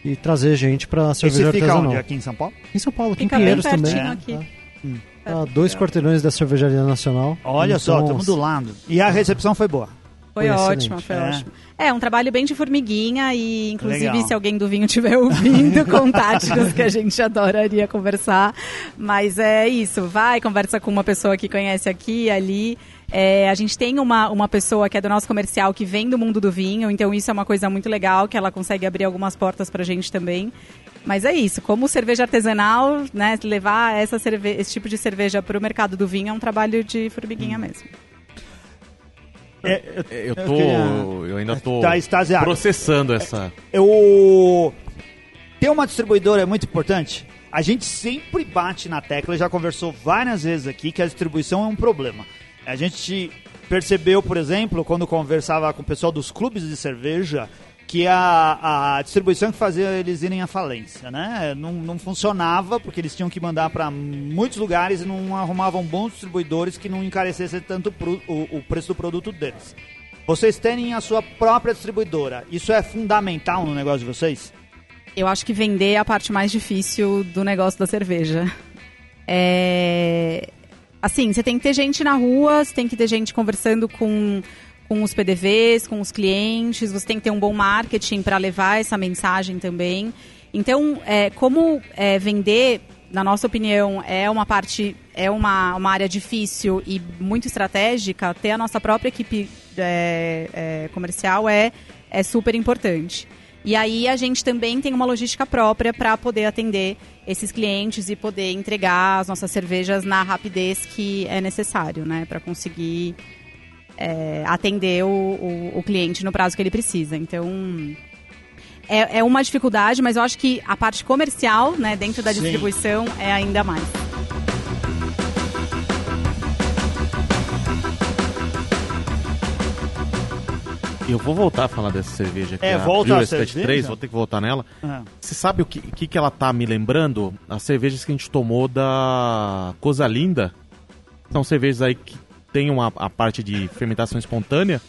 e trazer gente para cerveja fica artesanal. onde? Aqui em São Paulo? Em São Paulo, aqui Fica em bem Pinheiros também. pertinho né? aqui. Tá a dois quarteirões da Cervejaria Nacional. Olha só, Então, estamos do lado. E a recepção foi boa. Foi, Foi ótimo, excelente. foi É. ótimo. É, um trabalho bem de formiguinha e, inclusive, Legal. se alguém do vinho estiver ouvindo, contate-nos que a gente adoraria conversar. Mas é isso, vai, conversa com uma pessoa que conhece aqui e ali. É, a gente tem uma, uma pessoa que é do nosso comercial que vem do mundo do vinho, então isso é uma coisa muito legal, que ela consegue abrir algumas portas pra gente também. Mas é isso, como cerveja artesanal, né, levar essa cerve esse tipo de cerveja pro mercado do vinho é um trabalho de formiguinha mesmo. É, eu, Eu Eu tô. queria- Eu ainda tô Tá extasiado. processando essa. eu... Ter uma distribuidora é muito importante. A gente sempre bate na tecla, já conversou várias vezes aqui, que a distribuição é um problema. A gente percebeu, por exemplo, quando conversava com o pessoal dos clubes de cerveja, que a, a distribuição que fazia eles irem à falência, né? Não, não funcionava, porque eles tinham que mandar para muitos lugares e não arrumavam bons distribuidores que não encarecessem tanto pro- o, o preço do produto deles. Vocês terem a sua própria distribuidora, isso é fundamental no negócio de vocês? Eu acho que vender é a parte mais difícil do negócio da cerveja. É... Assim, você tem que ter gente na rua, você tem que ter gente conversando com, com os PDVs, com os clientes, você tem que ter um bom marketing para levar essa mensagem também. Então, é, como é, vender, na nossa opinião, é uma parte, é uma, uma área difícil e muito estratégica, ter a nossa própria equipe é, é, comercial é, é super importante. E aí a gente também tem uma logística própria para poder atender esses clientes e poder entregar as nossas cervejas na rapidez que é necessário, né, para conseguir é, atender o, o, o, cliente no prazo que ele precisa. Então é, é, uma dificuldade, mas eu acho que a parte comercial, né, dentro da Sim. distribuição, é ainda mais. Eu vou voltar a falar dessa cerveja aqui. É, a volta a cerveja. 3, vou ter que voltar nela. Uhum. Você sabe o que, que, que ela tá me lembrando? As cervejas que a gente tomou da Coisa Linda. São cervejas aí que tem uma, a parte de fermentação espontânea.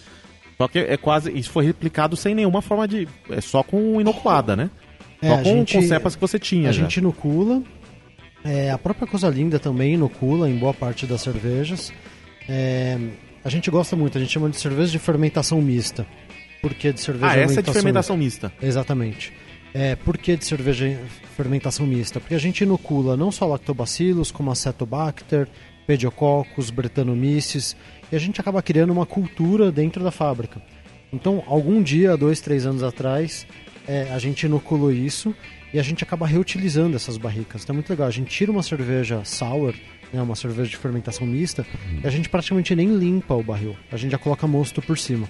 Só que é quase. Isso foi replicado sem nenhuma forma de. É só com inoculada, né? É, só com, gente, com cepas que você tinha. A já. gente inocula. É, a própria Coisa Linda também inocula em boa parte das cervejas. É, a gente gosta muito, a gente chama de cerveja de fermentação mista. Por que de cerveja Ah, essa é de fermentação mista. Exatamente. É, por que de cerveja fermentação mista? Porque a gente inocula não só lactobacilos, como acetobacter, pediococcus, bretanomyces, e a gente acaba criando uma cultura dentro da fábrica. Então, algum dia, dois, três anos atrás, é, a gente inoculou isso e a gente acaba reutilizando essas barricas. Então é muito legal. A gente tira uma cerveja sour né, uma cerveja de fermentação mista, e a gente praticamente nem limpa o barril. A gente já coloca mosto por cima.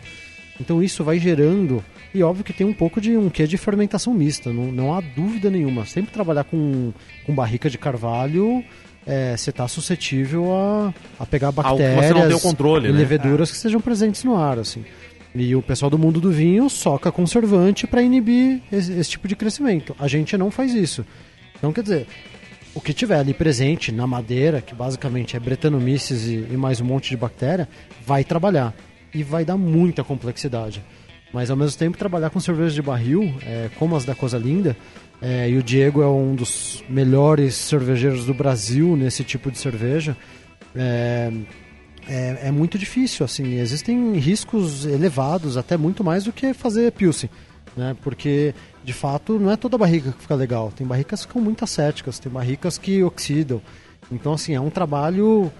Então isso vai gerando, e óbvio que tem um pouco de um quê de fermentação mista, não, não há dúvida nenhuma. Sempre trabalhar com, com barrica de carvalho, é, você está suscetível a, a pegar bactérias controle, e né? leveduras é. que sejam presentes no ar, assim. E o pessoal do mundo do vinho soca conservante para inibir esse, esse, tipo de crescimento. A gente não faz isso. Então, quer dizer, o que tiver ali presente na madeira, que basicamente é Brettanomyces e, e mais um monte de bactéria, vai trabalhar. E vai dar muita complexidade. Mas ao mesmo tempo trabalhar com cervejas de barril, é, como as da Coisa Linda, é, e o Diego é um dos melhores cervejeiros do Brasil nesse tipo de cerveja, é, é, é, muito difícil. assim Existem riscos elevados, até muito mais do que fazer Pilsen. Né? Porque de fato, não é toda barrica que fica legal. Tem barricas que ficam muito acéticas, tem barricas que oxidam. Então, assim, é um trabalho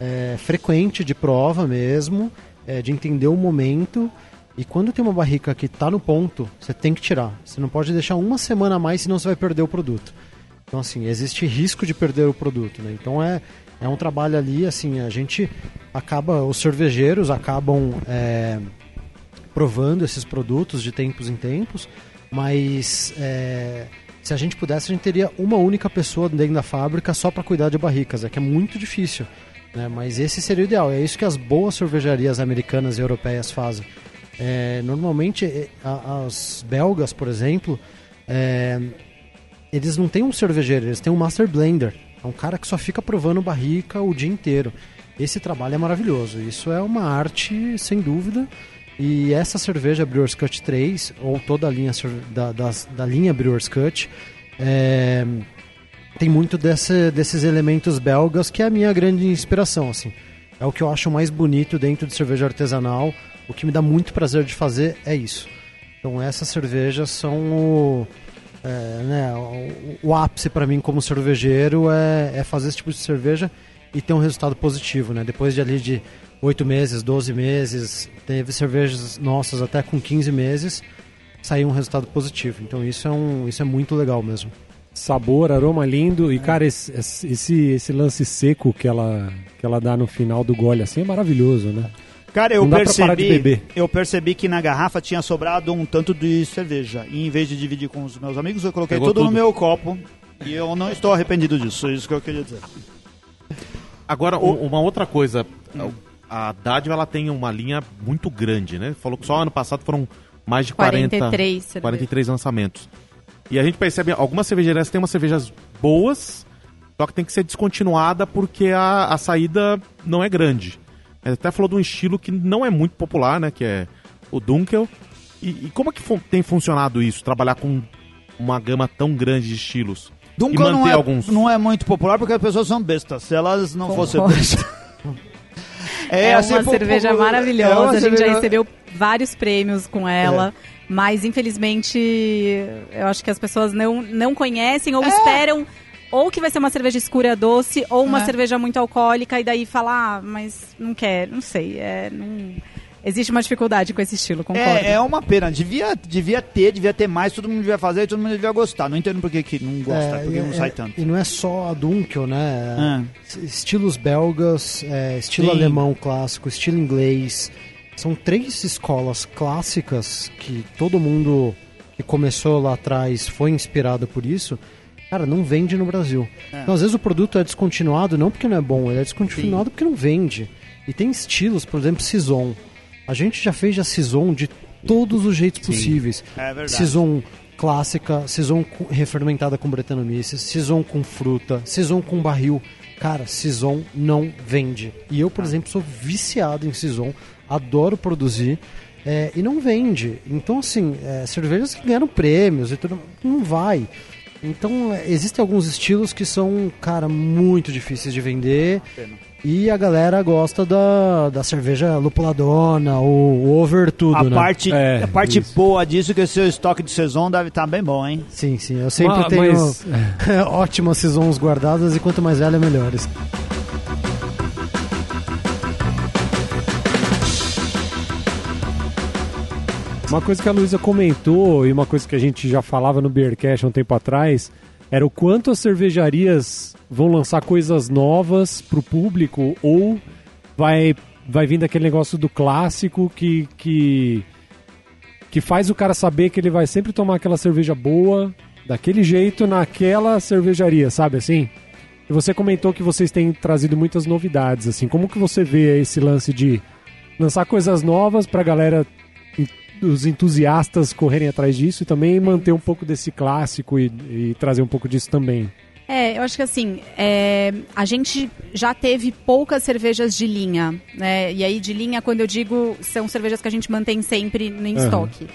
é, frequente de prova mesmo, é, de entender o momento. E quando tem uma barrica que está no ponto, você tem que tirar. Você não pode deixar uma semana a mais, senão você vai perder o produto. Então, assim, existe risco de perder o produto, né? Então, é, é um trabalho ali, assim, a gente acaba, os cervejeiros acabam é, provando esses produtos de tempos em tempos, mas é, se a gente pudesse, a gente teria uma única pessoa dentro da fábrica só para cuidar de barricas, é que é muito difícil. Né? Mas esse seria o ideal, é isso que as boas cervejarias americanas e europeias fazem. É, normalmente, é, as belgas, por exemplo, é, eles não têm um cervejeiro, eles têm um master blender. É um cara que só fica provando barrica o dia inteiro. Esse trabalho é maravilhoso. Isso é uma arte, sem dúvida. E essa cerveja Brewers Cut 3, ou toda a linha da, da, da linha Brewers Cut, é, tem muito desse, desses elementos belgas que é a minha grande inspiração. assim É o que eu acho mais bonito dentro de cerveja artesanal. O que me dá muito prazer de fazer é isso. Então essas cervejas são o, é, né, o, o ápice para mim como cervejeiro é, é fazer esse tipo de cerveja e ter um resultado positivo. Né? Depois de ali de 8 meses, 12 meses, teve cervejas nossas até com 15 meses, saiu um resultado positivo. Então isso é, um, isso é muito legal mesmo. Sabor, aroma lindo e cara, esse, esse, esse lance seco que ela, que ela dá no final do gole assim é maravilhoso, né? Cara, eu percebi, eu percebi que na garrafa tinha sobrado um tanto de cerveja. E em vez de dividir com os meus amigos, eu coloquei tudo, tudo, no meu copo. E eu não estou arrependido disso. É isso que eu queria dizer. Agora, o... uma outra coisa. Hum a Dádiva ela tem uma linha muito grande, né? Falou que só ano passado foram mais de 40, 43, 43 lançamentos. E a gente percebe, algumas cervejarias têm umas cervejas boas, só que tem que ser descontinuada porque a, a saída não é grande. Ele até falou de um estilo que não é muito popular, né? Que é o Dunkel. E, e como é que fun tem funcionado isso? Trabalhar com uma gama tão grande de estilos? Dunkel não é, alguns... não é muito popular porque as pessoas são bestas. Se elas não fossem bestas... É, assim, uma cerveja maravilhosa. é a gente cerveja- já recebeu vários prêmios com ela. É. Mas, infelizmente, eu acho que as pessoas não, não conhecem É. ou esperam ou que vai ser uma cerveja escura doce ou uma É. cerveja muito alcoólica e daí falar, ah, mas não quer, não sei. É, não... Existe uma dificuldade com esse estilo, concordo. É, é uma pena. Devia, devia ter, devia ter mais, todo mundo devia fazer e todo mundo devia gostar. Não entendo por que, que não gosta, É, porque não é- sai tanto. E não é só a Dunkel, né? Estilos belgas, é, estilo Sim. alemão clássico, estilo inglês. São três escolas clássicas que todo mundo que começou lá atrás foi inspirado por isso. Cara, não vende no Brasil. É. Então, às vezes o produto é descontinuado não porque não é bom, ele é descontinuado porque não vende. E tem estilos, por exemplo, Saison. A gente já fez a Saison de todos os jeitos possíveis. É verdade. Saison clássica, com- refermentada com Brettanomyces, Saison com fruta, Saison com barril. Cara, Saison não vende. E eu, por exemplo, sou viciado em Saison, adoro produzir. é, e não vende. Então, assim, é, cervejas que ganharam prêmios e tudo, não vai. Então, é, existem alguns estilos que são, cara, muito difíceis de vender. E a galera gosta da, da cerveja lupuladona, o, o over tudo, A né? parte, É, a parte isso. boa disso é que o seu estoque de saison deve estar bem bom, hein? Sim, sim. Eu sempre Ma- tenho mas- ótimas saisons guardadas e quanto mais velha, melhores. Uma coisa que a Luísa comentou e uma coisa que a gente já falava no Beercast há um tempo atrás era o quanto as cervejarias vão lançar coisas novas pro público ou vai vai vir daquele negócio do clássico que que que faz o cara saber que ele vai sempre tomar aquela cerveja boa daquele jeito naquela cervejaria, sabe assim? E você comentou que vocês têm trazido muitas novidades, assim, como que você vê esse lance de lançar coisas novas pra galera os entusiastas correrem atrás disso e também manter um pouco desse clássico e, e trazer um pouco disso também. É, eu acho que assim, é, a gente já teve poucas cervejas de linha, né? E aí de linha, quando eu digo, são cervejas que a gente mantém sempre em Aham. estoque.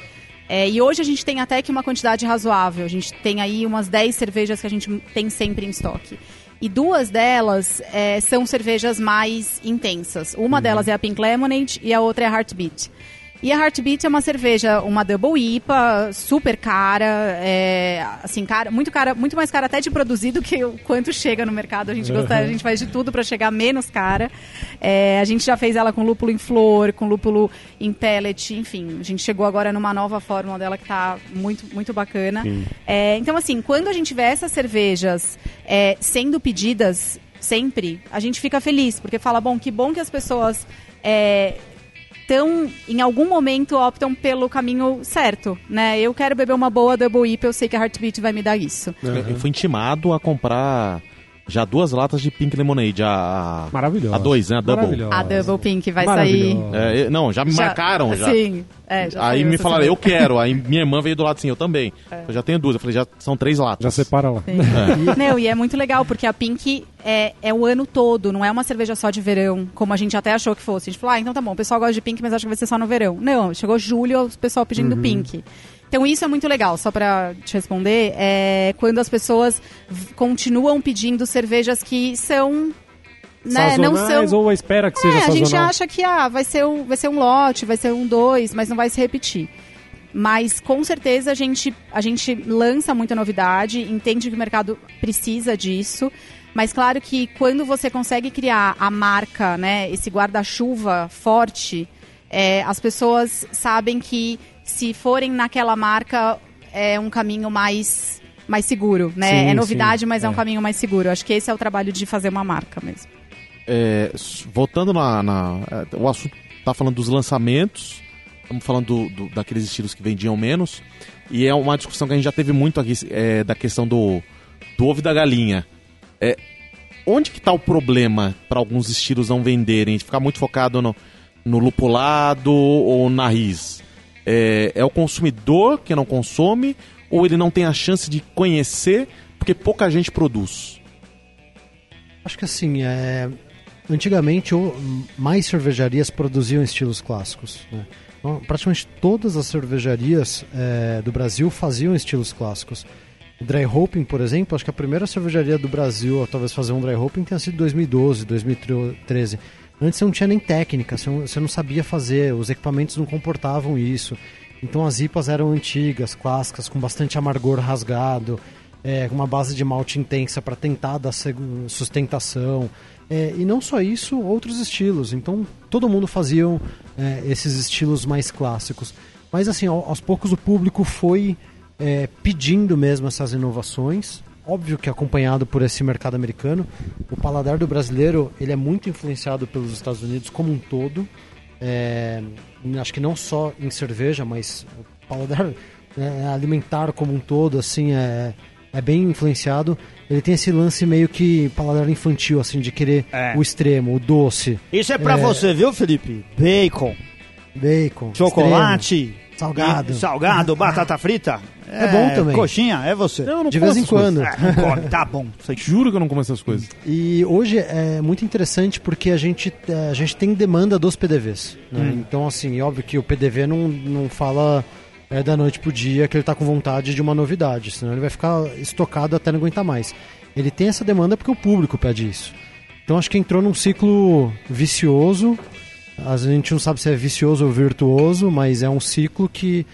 É, e hoje a gente tem até que uma quantidade razoável. A gente tem aí umas 10 cervejas que a gente tem sempre em estoque. E duas delas é, são cervejas mais intensas. Uma delas é a Pink Lemonade e a outra é a Heartbeat. E a Heartbeat é uma cerveja, uma double IPA, super cara, é, assim, cara, muito cara, muito mais cara até de produzir do que o quanto chega no mercado. A gente gosta, a gente faz de tudo para chegar menos cara. É, a gente já fez ela com lúpulo em flor, com lúpulo em pellet, enfim. A gente chegou agora numa nova fórmula dela que tá muito, muito bacana. É, então, assim, quando a gente vê essas cervejas é, sendo pedidas sempre, a gente fica feliz, porque fala, bom, que bom que as pessoas é, então, em algum momento, optam pelo caminho certo, né? Eu quero beber uma boa Double IPA, eu sei que a Heartbeat vai me dar isso. Eu fui intimado a comprar já duas latas de Pink Lemonade, a, Maravilhosa. a dois, né? A Double. A Double Pink vai sair... É, não, já me Já- marcaram já. Sim, é, já Aí me falaram, eu quero. Aí minha irmã veio do lado assim, eu também. Eu já tenho duas. Eu falei, já são três latas. Já separa lá. Sim. Não, e é muito legal, porque a Pink é, é o ano todo, não é uma cerveja só de verão, como a gente até achou que fosse. A gente falou, ah, então tá bom, o pessoal gosta de Pink, mas acho que vai ser só no verão. Não, chegou julho, o pessoal pedindo Pink. Então isso é muito legal, só pra te responder, é quando as pessoas continuam pedindo cervejas que são... Né, não são... ou espera que seja É, a sazonal? gente acha que ah, vai, ser um, vai ser um lote, vai ser um dois, mas não vai se repetir. Mas com certeza a gente, a gente lança muita novidade, entende que o mercado precisa disso. Mas claro que quando você consegue criar a marca, né, esse guarda-chuva forte, é, as pessoas sabem que se forem naquela marca é um caminho mais, mais seguro, né? Sim, é novidade, sim, mas é. um é. caminho mais seguro. Acho que esse é o trabalho de fazer uma marca mesmo. É, voltando na, na- é, O assunto tá falando dos lançamentos. Estamos falando do- do- daqueles estilos que vendiam menos. E é uma discussão que a gente já teve muito aqui é, da questão do, do ovo e da galinha. É, onde que tá o problema para alguns estilos não venderem? Ficar muito focado no, no lupulado ou na RIS? É, é o consumidor que não consome ou ele não tem a chance de conhecer porque pouca gente produz? Acho que assim, é... antigamente mais cervejarias produziam estilos clássicos. né? Então, praticamente todas as cervejarias é, do Brasil faziam estilos clássicos. Dry Hopping, por exemplo, acho que a primeira cervejaria do Brasil a talvez fazer um Dry Hopping tenha sido 2012, 2013. Antes você não tinha nem técnica, você não, sabia fazer, os equipamentos não comportavam isso. Então as IPAs eram antigas, clássicas, com bastante amargor rasgado, é, uma base de malte intensa para tentar dar sustentação. É, e não só isso, outros estilos. Então todo mundo fazia é, esses estilos mais clássicos. Mas assim, ao- aos poucos o público foi é, pedindo mesmo essas inovações. Óbvio que acompanhado por esse mercado americano, o paladar do brasileiro ele é muito influenciado pelos Estados Unidos como um todo. É, acho que não só em cerveja, mas o paladar é, alimentar como um todo, assim, é, é bem influenciado. Ele tem esse lance meio que paladar infantil, assim, de querer É. o extremo, o doce, Isso é pra É. você, viu, Felipe? Bacon, bacon, chocolate, extremo, salgado. salgado, batata frita. É bom também. Coxinha, é você. Eu não De vez em quando. Ah, não come, tá bom. Juro que eu não como essas coisas. E hoje é muito interessante porque a gente, é, a gente tem demanda dos PDVs. né? Então, assim, óbvio que o PDV não, não fala é, da noite pro dia que ele tá com vontade de uma novidade, senão ele vai ficar estocado até não aguentar mais. Ele tem essa demanda porque o público pede isso. Então, acho que entrou num ciclo vicioso. A gente não sabe se é vicioso ou virtuoso, mas é um ciclo que,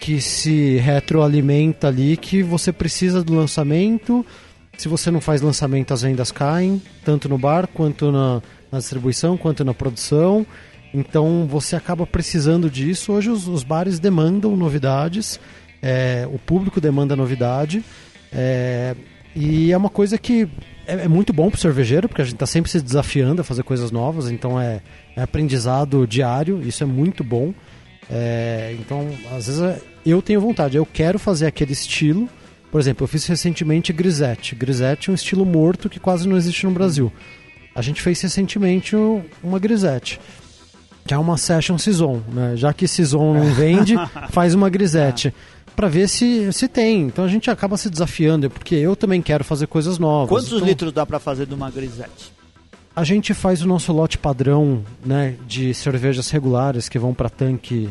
que se retroalimenta ali, que você precisa do lançamento, se você não faz lançamento, as vendas caem, tanto no bar, quanto na, na distribuição, quanto na produção. Então você acaba precisando disso. Hoje os, os bares demandam novidades, é, o público demanda novidade. é, e é uma coisa que é, é muito bom para o cervejeiro, porque a gente está sempre se desafiando a fazer coisas novas, então é, é aprendizado diário, isso é muito bom. É, então, às vezes é- eu tenho vontade, eu quero fazer aquele estilo. Por exemplo, eu fiz recentemente Grisette. Grisette é um estilo morto que quase não existe no Brasil. A gente fez recentemente um- uma Grisette, que é uma Session Saison. Né? Já que Saison não vende, faz uma Grisette. Pra ver se, se tem. Então a gente acaba se desafiando, porque eu também quero fazer coisas novas. Quantos Então, litros dá pra fazer de uma grisette? A gente faz o nosso lote padrão né, de cervejas regulares que vão para tanque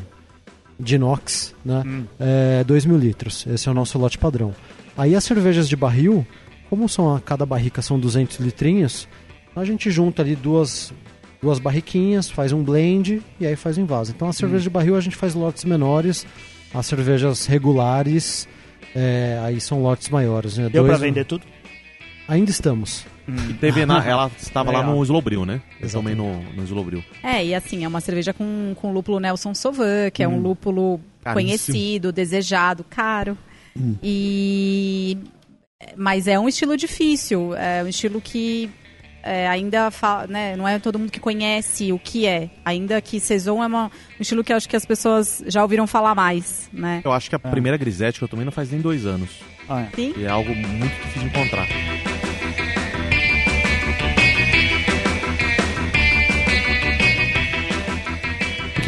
de inox, né? É 2 mil litros. Esse é o nosso lote padrão. Aí as cervejas de barril, como são a cada barrica são 200 litrinhos, a gente junta ali duas, duas barriquinhas, faz um blend e aí faz um vaso. Então a cerveja de barril a gente faz lotes menores, as cervejas regulares é, aí são lotes maiores. Né? Deu pra Dois- vender tudo? Ainda estamos. E teve na, ela estava lá no Slowbril, né? Eu Exatamente. tomei no, no Slowbril. É, e assim, é uma cerveja com, com lúpulo Nelson Sauvin, que é um lúpulo Caríssimo. conhecido, desejado, caro. E mas é um estilo difícil, é um estilo que é, ainda fa- né, não é todo mundo que conhece o que é. Ainda que Saison é uma- um estilo que eu acho que as pessoas já ouviram falar mais, né? Eu acho que a primeira grisete que eu tomei não faz nem dois anos. Ah, é. Sim. E é algo muito difícil de encontrar.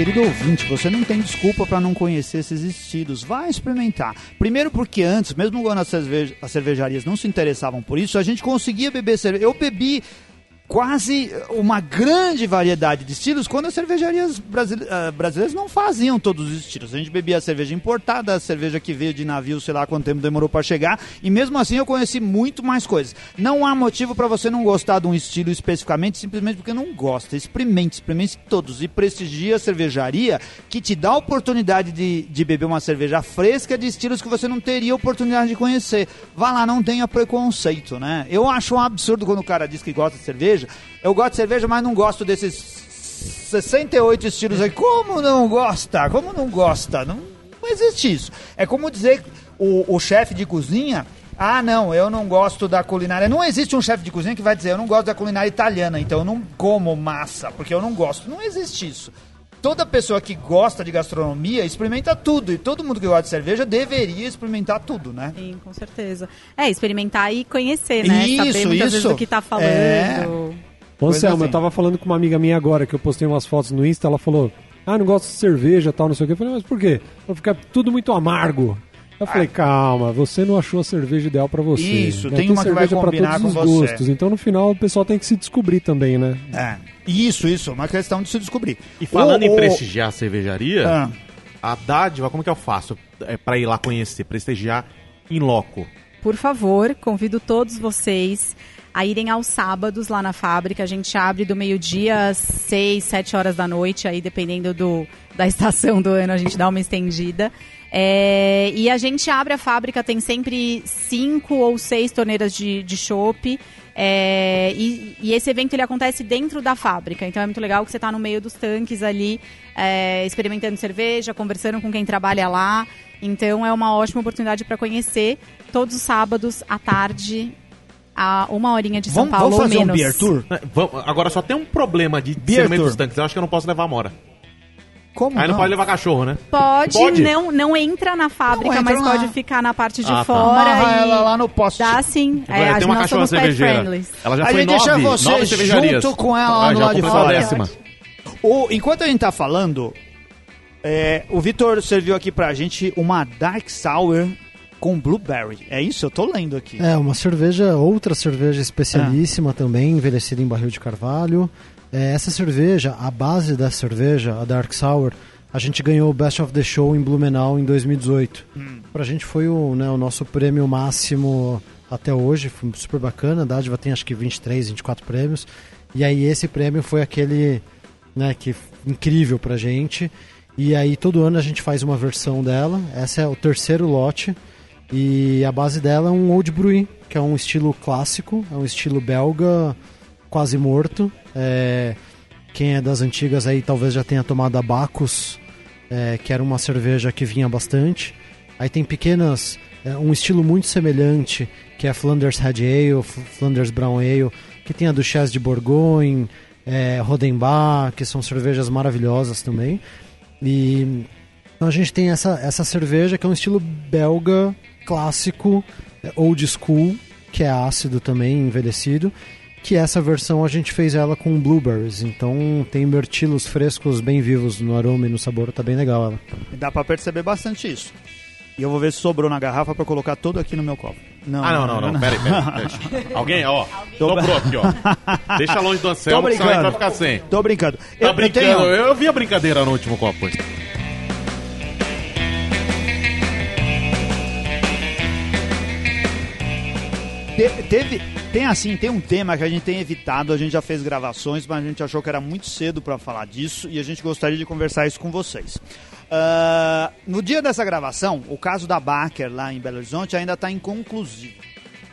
Querido ouvinte, você não tem desculpa para não conhecer esses estilos. Vai experimentar. Primeiro porque antes, mesmo quando as, cerveja- as cervejarias não se interessavam por isso, a gente conseguia beber cerveja. Eu bebi quase uma grande variedade de estilos quando as cervejarias ah, brasileiras não faziam todos os estilos. A gente bebia a cerveja importada, a cerveja que veio de navio, sei lá quanto tempo demorou para chegar, e mesmo assim eu conheci muito mais coisas. Não há motivo para você não gostar de um estilo especificamente, simplesmente porque não gosta. Experimente, experimente todos e prestigie a cervejaria que te dá a oportunidade de, de beber uma cerveja fresca de estilos que você não teria oportunidade de conhecer. Vá lá, não tenha preconceito, né? Eu acho um absurdo quando o cara diz que gosta de cerveja. Eu gosto de cerveja, mas não gosto desses 68 estilos aí. Como não gosta? Como não gosta? Não, não existe isso. É como dizer o, o chefe de cozinha. Ah, não, eu não gosto da culinária. Não existe um chefe de cozinha que vai dizer eu não gosto da culinária italiana, então eu não como massa, porque eu não gosto. Não existe isso. Toda pessoa que gosta de gastronomia experimenta tudo. E todo mundo que gosta de cerveja deveria experimentar tudo, né? Sim, com certeza. É, experimentar e conhecer, né? Isso, Saber muitas vezes isso. do que tá falando. É. Ô, Selma, assim. eu tava falando com uma amiga minha agora, que eu postei umas fotos no Insta, ela falou, ah, não gosto de cerveja tal, não sei o quê. Eu falei, mas por quê? Vai ficar tudo muito amargo. Eu falei, calma, você não achou a cerveja ideal pra você. Ah. Isso, né? tem uma que vai cerveja pra combinar todos com os você. gostos. Então, no final, o pessoal tem que se descobrir também, né? É. Isso, isso. Uma questão de se descobrir. E falando em prestigiar a cervejaria, ah, a dádiva, como que eu faço é, pra ir lá conhecer, prestigiar em loco? Por favor, convido todos vocês a irem aos sábados lá na fábrica. A gente abre do meio-dia às 6, 7 horas da noite, aí dependendo do, da estação do ano, a gente dá uma estendida. É, e a gente abre a fábrica, tem sempre cinco ou seis torneiras de, de chopp. É, e, e, esse evento ele acontece dentro da fábrica, então é muito legal que você está no meio dos tanques ali, é, experimentando cerveja, conversando com quem trabalha lá. Então é uma ótima oportunidade para conhecer todos os sábados à tarde. A uma horinha de São Vamos, Paulo vamos fazer ou um menos. beer tour? É, vamos- Agora só tem um problema de Beer ser no meio dos tanques. Eu acho que eu não posso levar a Mora. Como Aí não pode levar cachorro, né? Pode, Pode? Não, não entra na fábrica, Não entra mas lá. pode ficar na parte de Ah, tá. fora Amarra e ela lá no poste. dá sim. É, É, a tem gente- uma nós cachorra somos pet cervejeira. friendly. Ela já A foi gente deixa nove, você nove cervejarias. junto com ela lá Ah, no já lado de completou a fora. décima. O, enquanto a gente tá falando, é, o Vitor serviu aqui pra gente uma Dark Sour com Blueberry. É isso? Eu tô lendo aqui. É, uma cerveja, outra cerveja especialíssima também, envelhecida em barril de carvalho. É, essa cerveja, a base da cerveja, a Dark Sour, a gente ganhou o Best of the Show em Blumenau em 2018. Pra gente foi o, né, o nosso prêmio máximo até hoje, foi super bacana. A dádiva tem acho que 23, 24 prêmios. E aí esse prêmio foi aquele né, que incrível pra gente. E aí todo ano a gente faz uma versão dela. Essa é o terceiro lote. E a base dela é um Old Bruy, que é um estilo clássico, é um estilo belga quase morto. É, quem é das antigas aí talvez já tenha tomado a Bacchus, é, que era uma cerveja que vinha bastante. Aí tem pequenas, é, um estilo muito semelhante, que é Flanders Red Ale, Flanders Brown Ale, que tem a Duchesse de Bourgogne, é, Rodenbach, que são cervejas maravilhosas também. E então a gente tem essa, essa cerveja que é um estilo belga clássico, é, old school, que é ácido também, envelhecido. Que essa versão a gente fez ela com blueberries, então tem mirtilos frescos bem vivos no aroma e no sabor, tá bem legal ela. Dá pra perceber bastante isso. E eu vou ver se sobrou na garrafa pra colocar todo aqui no meu copo. Não, Ah, não, não, não. Pera aí, pera aí. Deixa. Alguém, ó. Sobrou aqui, ó. Deixa longe do Anselmo, Tô que senão vai brincando. ficar sem. Tô brincando. Tá eu, eu brincando? tenho- Eu vi a brincadeira no último copo. Te- teve, tem assim, tem um tema que a gente tem evitado, a gente já fez gravações, mas a gente achou que era muito cedo para falar disso e a gente gostaria de conversar isso com vocês. Ah, no dia dessa gravação, o caso da Baker lá em Belo Horizonte ainda está inconclusivo.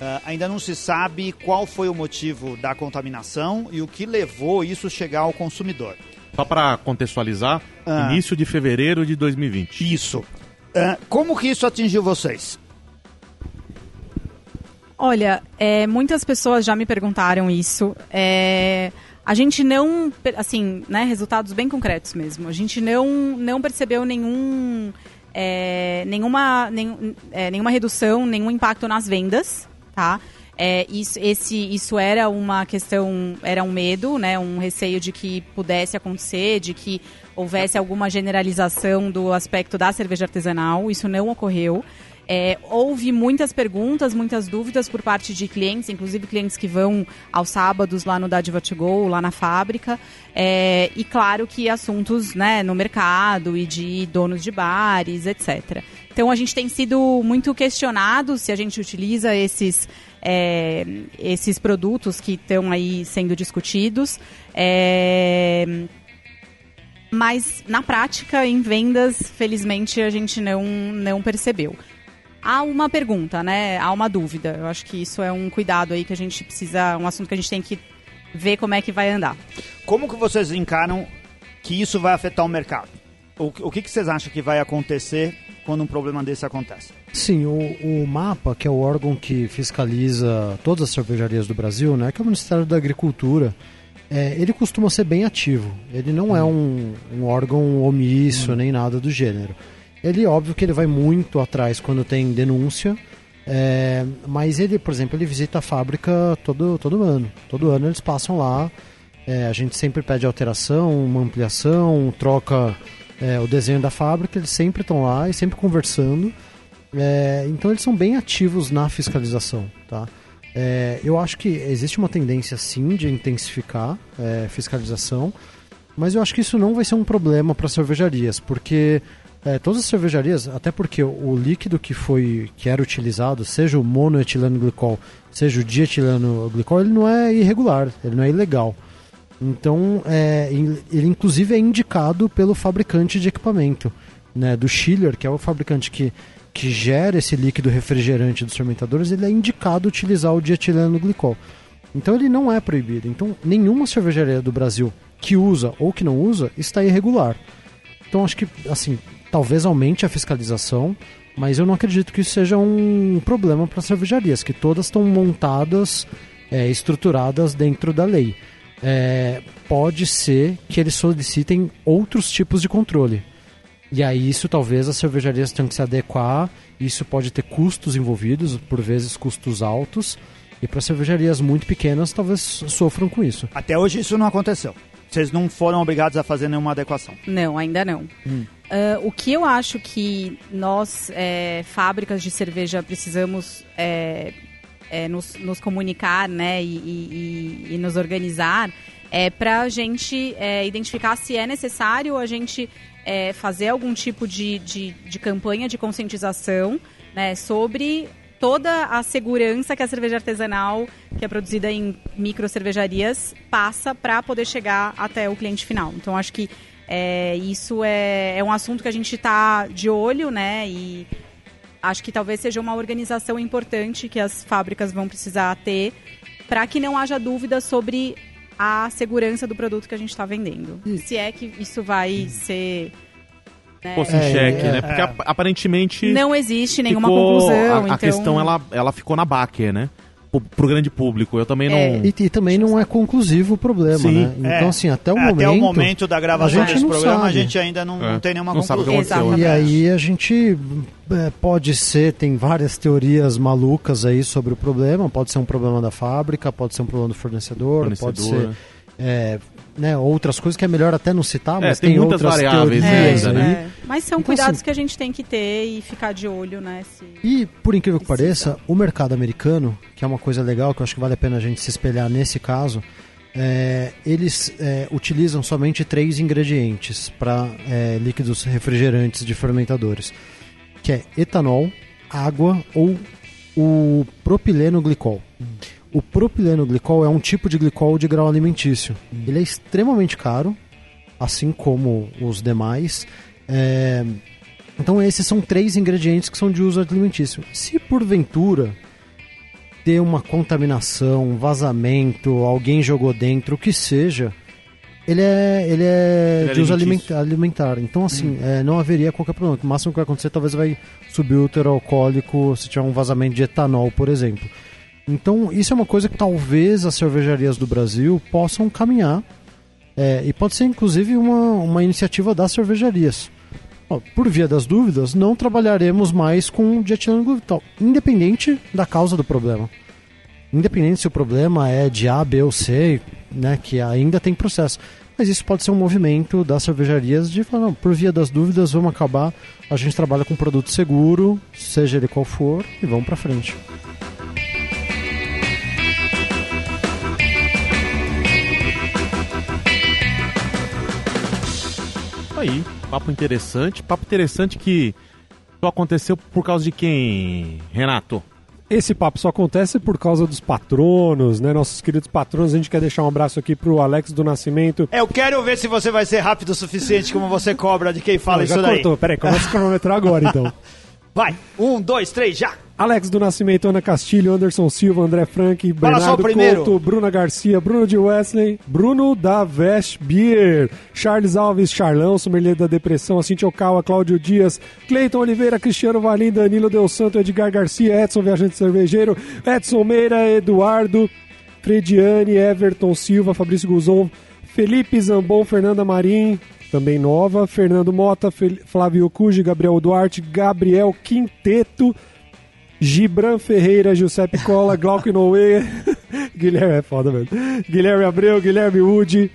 Ah, ainda não se sabe qual foi o motivo da contaminação e o que levou isso chegar ao consumidor. Só pra contextualizar, Ah. início de fevereiro de 2020. Isso. Como que isso atingiu vocês? Olha, é, muitas pessoas já me perguntaram isso. É, a gente não, assim, né, resultados bem concretos mesmo. A gente não, não percebeu nenhum, é, nenhuma, nenhum- é, nenhuma redução, nenhum impacto nas vendas, tá? É, isso, esse, isso era uma questão, era um medo, né, um receio de que pudesse acontecer, de que houvesse alguma generalização do aspecto da cerveja artesanal. Isso não ocorreu. É, houve muitas perguntas, muitas dúvidas por parte de clientes, inclusive clientes que vão aos sábados lá no Dádiva to Go, lá na fábrica. É, e claro que assuntos né, no mercado e de donos de bares, etc. Então a gente tem sido muito questionado se a gente utiliza esses, é, esses produtos que estão aí sendo discutidos. É, mas na prática, em vendas, felizmente a gente não, não percebeu. Há uma pergunta, né? Há uma dúvida. Eu acho que isso é um cuidado aí que a gente precisa, um assunto que a gente tem que ver como é que vai andar. Como que vocês encaram que isso vai afetar o mercado? O, o que, que vocês acham que vai acontecer quando um problema desse acontece? Sim, o, o MAPA, que é o órgão que fiscaliza todas as cervejarias do Brasil, né, que é o Ministério da Agricultura, é, ele costuma ser bem ativo. Ele não é um, um órgão omisso nem nada do gênero. Ele, óbvio que ele vai muito atrás quando tem denúncia, é, mas ele, por exemplo, ele visita a fábrica todo, todo ano. Todo ano eles passam lá, é, a gente sempre pede alteração, uma ampliação, troca é, o desenho da fábrica, eles sempre estão lá e sempre conversando. É, então eles são bem ativos na fiscalização, tá? É, eu acho que existe uma tendência sim de intensificar é, fiscalização, mas eu acho que isso não vai ser um problema para cervejarias, porque é, todas as cervejarias, até porque o líquido que foi que era utilizado, seja o monoetileno glicol, seja o dietileno glicol, ele não é irregular, ele não é ilegal. Então, é, ele inclusive é indicado pelo fabricante de equipamento, né, do Schiller, que é o fabricante que, que gera esse líquido refrigerante dos fermentadores, ele é indicado utilizar o dietileno glicol. Então ele não é proibido. Então nenhuma cervejaria do Brasil que usa ou que não usa está irregular. Então acho que assim, talvez aumente a fiscalização, mas eu não acredito que isso seja um problema para as cervejarias, que todas estão montadas, é, estruturadas dentro da lei. É, pode ser que eles solicitem outros tipos de controle. E aí isso talvez as cervejarias tenham que se adequar, isso pode ter custos envolvidos, por vezes custos altos, e para cervejarias muito pequenas talvez sofram com isso. Até hoje isso não aconteceu. Vocês não foram obrigados a fazer nenhuma adequação. Não, ainda não. Ah, o que eu acho que nós, é, fábricas de cerveja, precisamos é, é, nos, nos comunicar né, e, e- e- e nos organizar é para a gente é, identificar se é necessário a gente é, fazer algum tipo de, de, de campanha de conscientização né, sobre toda a segurança que a cerveja artesanal, que é produzida em micro cervejarias, passa para poder chegar até o cliente final. Então, acho que é, isso é, é um assunto que a gente está de olho, né? E acho que talvez seja uma organização importante que as fábricas vão precisar ter para que não haja dúvida sobre a segurança do produto que a gente está vendendo. Se é que isso vai ser. Posto em É, xeque, é, né? Porque é. ap- aparentemente. não existe nenhuma ficou- conclusão. A, a então... questão ela, ela ficou na Baker, né? Pro, pro grande público. Eu também não. É. E, e também não é conclusivo o problema, Sim. né? Então, É. assim, até o É, momento. Até o momento da gravação a gente desse não programa, sabe. a gente ainda não, É. não tem nenhuma Não sabe o que conclusão. aconteceu, E né? aí a gente é, pode ser, tem várias teorias malucas aí sobre o problema. Pode ser um problema da fábrica, pode ser um problema do fornecedor, pode Fornecedor, ser é, né, outras coisas que é melhor até não citar, É, mas tem tem, muitas outras variáveis ainda, aí. né? É, mas são Então, cuidados assim- que a gente tem que ter e ficar de olho, né? se- E, por incrível que pareça, o mercado americano, que é uma coisa legal, que eu acho que vale a pena a gente se espelhar nesse caso, é, eles é, utilizam somente três ingredientes para líquidos refrigerantes de fermentadores, que é etanol, água ou o propileno glicol. O propileno glicol é um tipo de glicol de grau alimentício. Ele é extremamente caro, assim como os demais. É, então esses são três ingredientes que são de uso alimentício. Se porventura ter uma contaminação, um vazamento, alguém jogou dentro, o que seja, ele é, ele é Ele é de uso alimentício. alimenta- alimentar. Então, assim, é, não haveria qualquer problema. O máximo que vai acontecer talvez vai subir o teor alcoólico se tiver um vazamento de etanol, por exemplo. Então, isso é uma coisa que talvez as cervejarias do Brasil possam caminhar. É, e pode ser, inclusive, uma, uma iniciativa das cervejarias. Por via das dúvidas, não trabalharemos mais com dietileno glutal, independente da causa do problema. Independente se o problema é de A, B ou C, né, que ainda tem processo. Mas isso pode ser um movimento das cervejarias de falar, não, por via das dúvidas, vamos acabar. A gente trabalha com produto seguro, seja ele qual for, e vamos pra frente. Aí, papo interessante. Papo interessante que só aconteceu por causa de quem, Renato? Esse papo só acontece por causa dos patronos, né? Nossos queridos patronos. A gente quer deixar um abraço aqui pro Alex do Nascimento. Eu quero ver se você vai ser rápido o suficiente como você cobra de quem fala Não, isso já daí. cortou. Peraí, começa a cronometrar agora então. Vai, um, dois, três, já! Alex do Nascimento, Ana Castilho, Anderson Silva, André Frank, Fala Bernardo. Couto, Bruna Garcia, Bruno de Wesley, Bruno da Vest Beer, Charles Alves, Charlão, Sommelier da Depressão, Cintia Okawa, Cláudio Dias, Cleiton Oliveira, Cristiano Valim, Danilo Del Santo, Edgar Garcia, Edson Viajante Cervejeiro, Edson Meira, Eduardo, Frediane, Everton Silva, Fabrício Guzon, Felipe Zambon, Fernanda Marim, também nova, Fernando Mota, Flávio Cuji, Gabriel Duarte, Gabriel Quinteto, Gibran Ferreira, Giuseppe Cola, Glauco Inoue, Guilherme é foda mesmo. Guilherme Abreu, Guilherme Wood,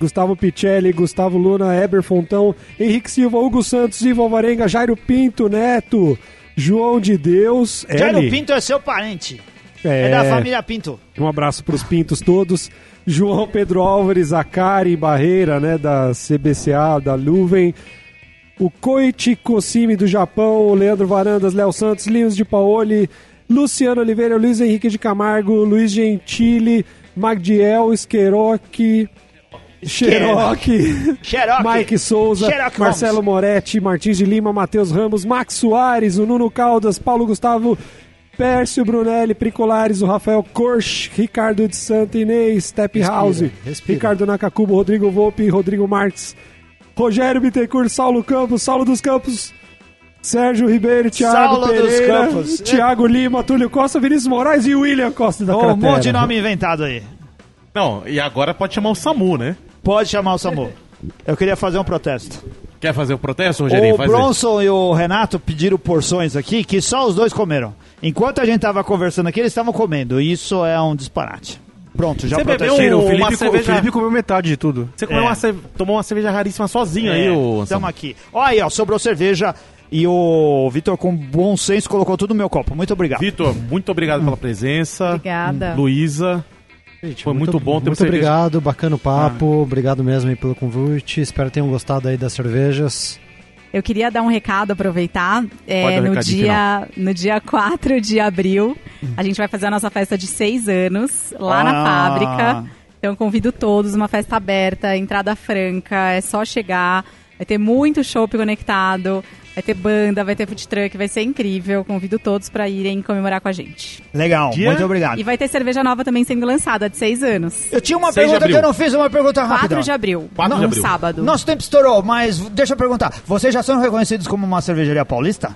Gustavo Picelli, Gustavo Luna, Eber Fontão, Henrique Silva, Hugo Santos, Ivo Alvarenga, Jairo Pinto Neto, João de Deus, Jairo. Pinto é seu parente. É, É, da família Pinto. Um abraço para os pintos todos. João Pedro Álvares, Acari Barreira, né, da CBCA, da Luven. O Koichi Kosimi do Japão, o Leandro Varandas, Léo Santos, Linhos de Paoli, Luciano Oliveira, Luiz Henrique de Camargo, Luiz Gentili, Magdiel, Xeroc, Xerox. Mike Souza, Xerox Marcelo Moretti, Martins de Lima, Matheus Ramos, Max Soares, o Nuno Caldas, Paulo Gustavo, Pércio Brunelli, Pricolares, o Rafael Korsch, Ricardo de Santa Inês, Step House, respira. Ricardo Nakakubo, Rodrigo Volpe, Rodrigo Marques, Rogério Bittencourt, Saulo Campos, Saulo dos Campos, Sérgio Ribeiro, Thiago Saulo dos Pereira, Campos. Thiago Lima, Túlio Costa, Vinícius Moraes e William Costa da Um Cratera. monte de nome inventado aí. Não, e agora pode chamar o SAMU, né? Pode chamar o Samu. Eu queria fazer um protesto. Quer fazer o protesto, Rogerinho? O Faz aí. Bronson e o Renato pediram porções aqui que só os dois comeram. Enquanto a gente tava conversando aqui, eles estavam comendo. Isso é um disparate. Pronto, já Você bebeu O uma Felipe, o cerveja- Felipe comeu metade de tudo. Você comeu É. uma ce- tomou uma cerveja raríssima sozinho aí, ô Estamos aqui. Olha aí, ó, sobrou cerveja e o Vitor, com bom senso, colocou tudo no meu copo. Muito obrigado. Vitor, muito obrigado pela presença. Obrigada. Luísa. Gente, Foi muito bom ter Muito obrigado, bacana o papo. Obrigado mesmo aí pelo convite. Espero que tenham gostado aí das cervejas. Eu queria dar um recado, aproveitar. É, no, dia, no dia 4 de abril, a gente vai fazer a nossa festa de seis anos lá na Ah. fábrica. Então convido todos, uma festa aberta, entrada franca, é só chegar. Vai ter muito shopping conectado, vai ter banda, vai ter food truck, vai ser incrível. Convido todos para irem comemorar com a gente. Legal, Dia- muito obrigado. E vai ter cerveja nova também sendo lançada, de seis anos. Eu tinha uma 6 de pergunta que eu não fiz, uma pergunta rápida. 4 de abril, 4 de um abril. sábado. Nosso tempo estourou, mas deixa eu perguntar. Vocês já são reconhecidos como uma cervejaria paulista?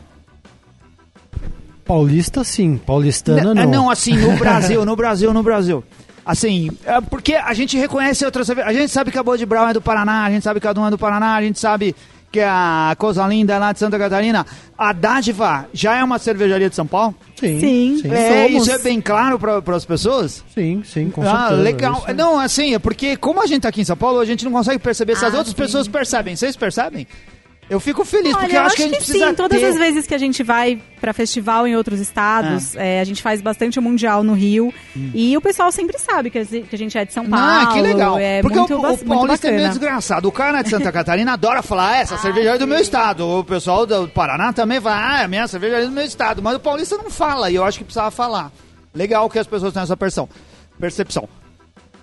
Paulista, sim. Paulistana, N- não. Não, assim, no Brasil, no Brasil, no Brasil. Assim, é porque a gente reconhece outras cervejas. A gente sabe que a Boa de Brown é do Paraná, a gente sabe que a Dom é do Paraná, a gente sabe que a Coisa Linda é lá de Santa Catarina. A Dádiva já é uma cervejaria de São Paulo? Sim, Sim. sim, é, somos. isso é bem claro para as pessoas? sim, sim, com ah, certeza. legal. Isso- Não, assim, é porque como a gente tá aqui em São Paulo, a gente não consegue perceber se as Ah, outras sim. pessoas percebem. Vocês percebem? Eu fico feliz, Olha, porque eu acho que a gente precisa sim. Todas ter... as vezes que a gente vai pra festival em outros estados, é, a gente faz bastante o mundial no Rio. E o pessoal sempre sabe que a que gente é de São Paulo. Ah, que legal. É Porque muito, o, o paulista é meio desgraçado. O cara de Santa Catarina adora falar, ah, essa cervejaria é do meu estado. O pessoal do Paraná também fala, ah, é a minha cervejaria é do meu estado. Mas o paulista não fala, e eu acho que precisava falar. Legal que as pessoas tenham essa percepção. Percepção.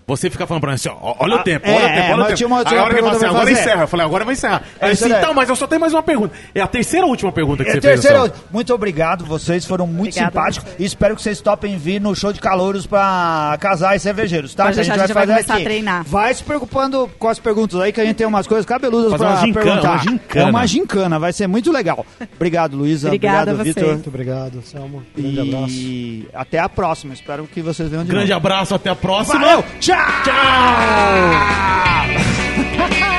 Você fica falando pra mim assim, ó, olha o Ah, tempo, é, olha o é, tempo, olha o tempo. Aí a hora ele fala assim, agora fazer. encerra. Eu falei, agora vai encerrar. Aí É assim, então, mas eu só tenho mais uma pergunta. É a terceira e última pergunta que É, você fez. terceira, muito obrigado, vocês foram muito simpáticos e espero que vocês topem vir no show de calouros pra casais cervejeiros, tá? Pode Que deixar, a gente vai começar a treinar. Vai se preocupando com as perguntas aí, que a gente tem umas coisas cabeludas Fazer pra uma gincana, perguntar. uma gincana. É uma gincana, vai ser muito legal. Obrigado, Luísa. Obrigada obrigado. Vitor. Muito obrigado, Selma. Grande abraço. E até a próxima. Espero que vocês venham de Grande abraço, até a próxima. Valeu! job! job!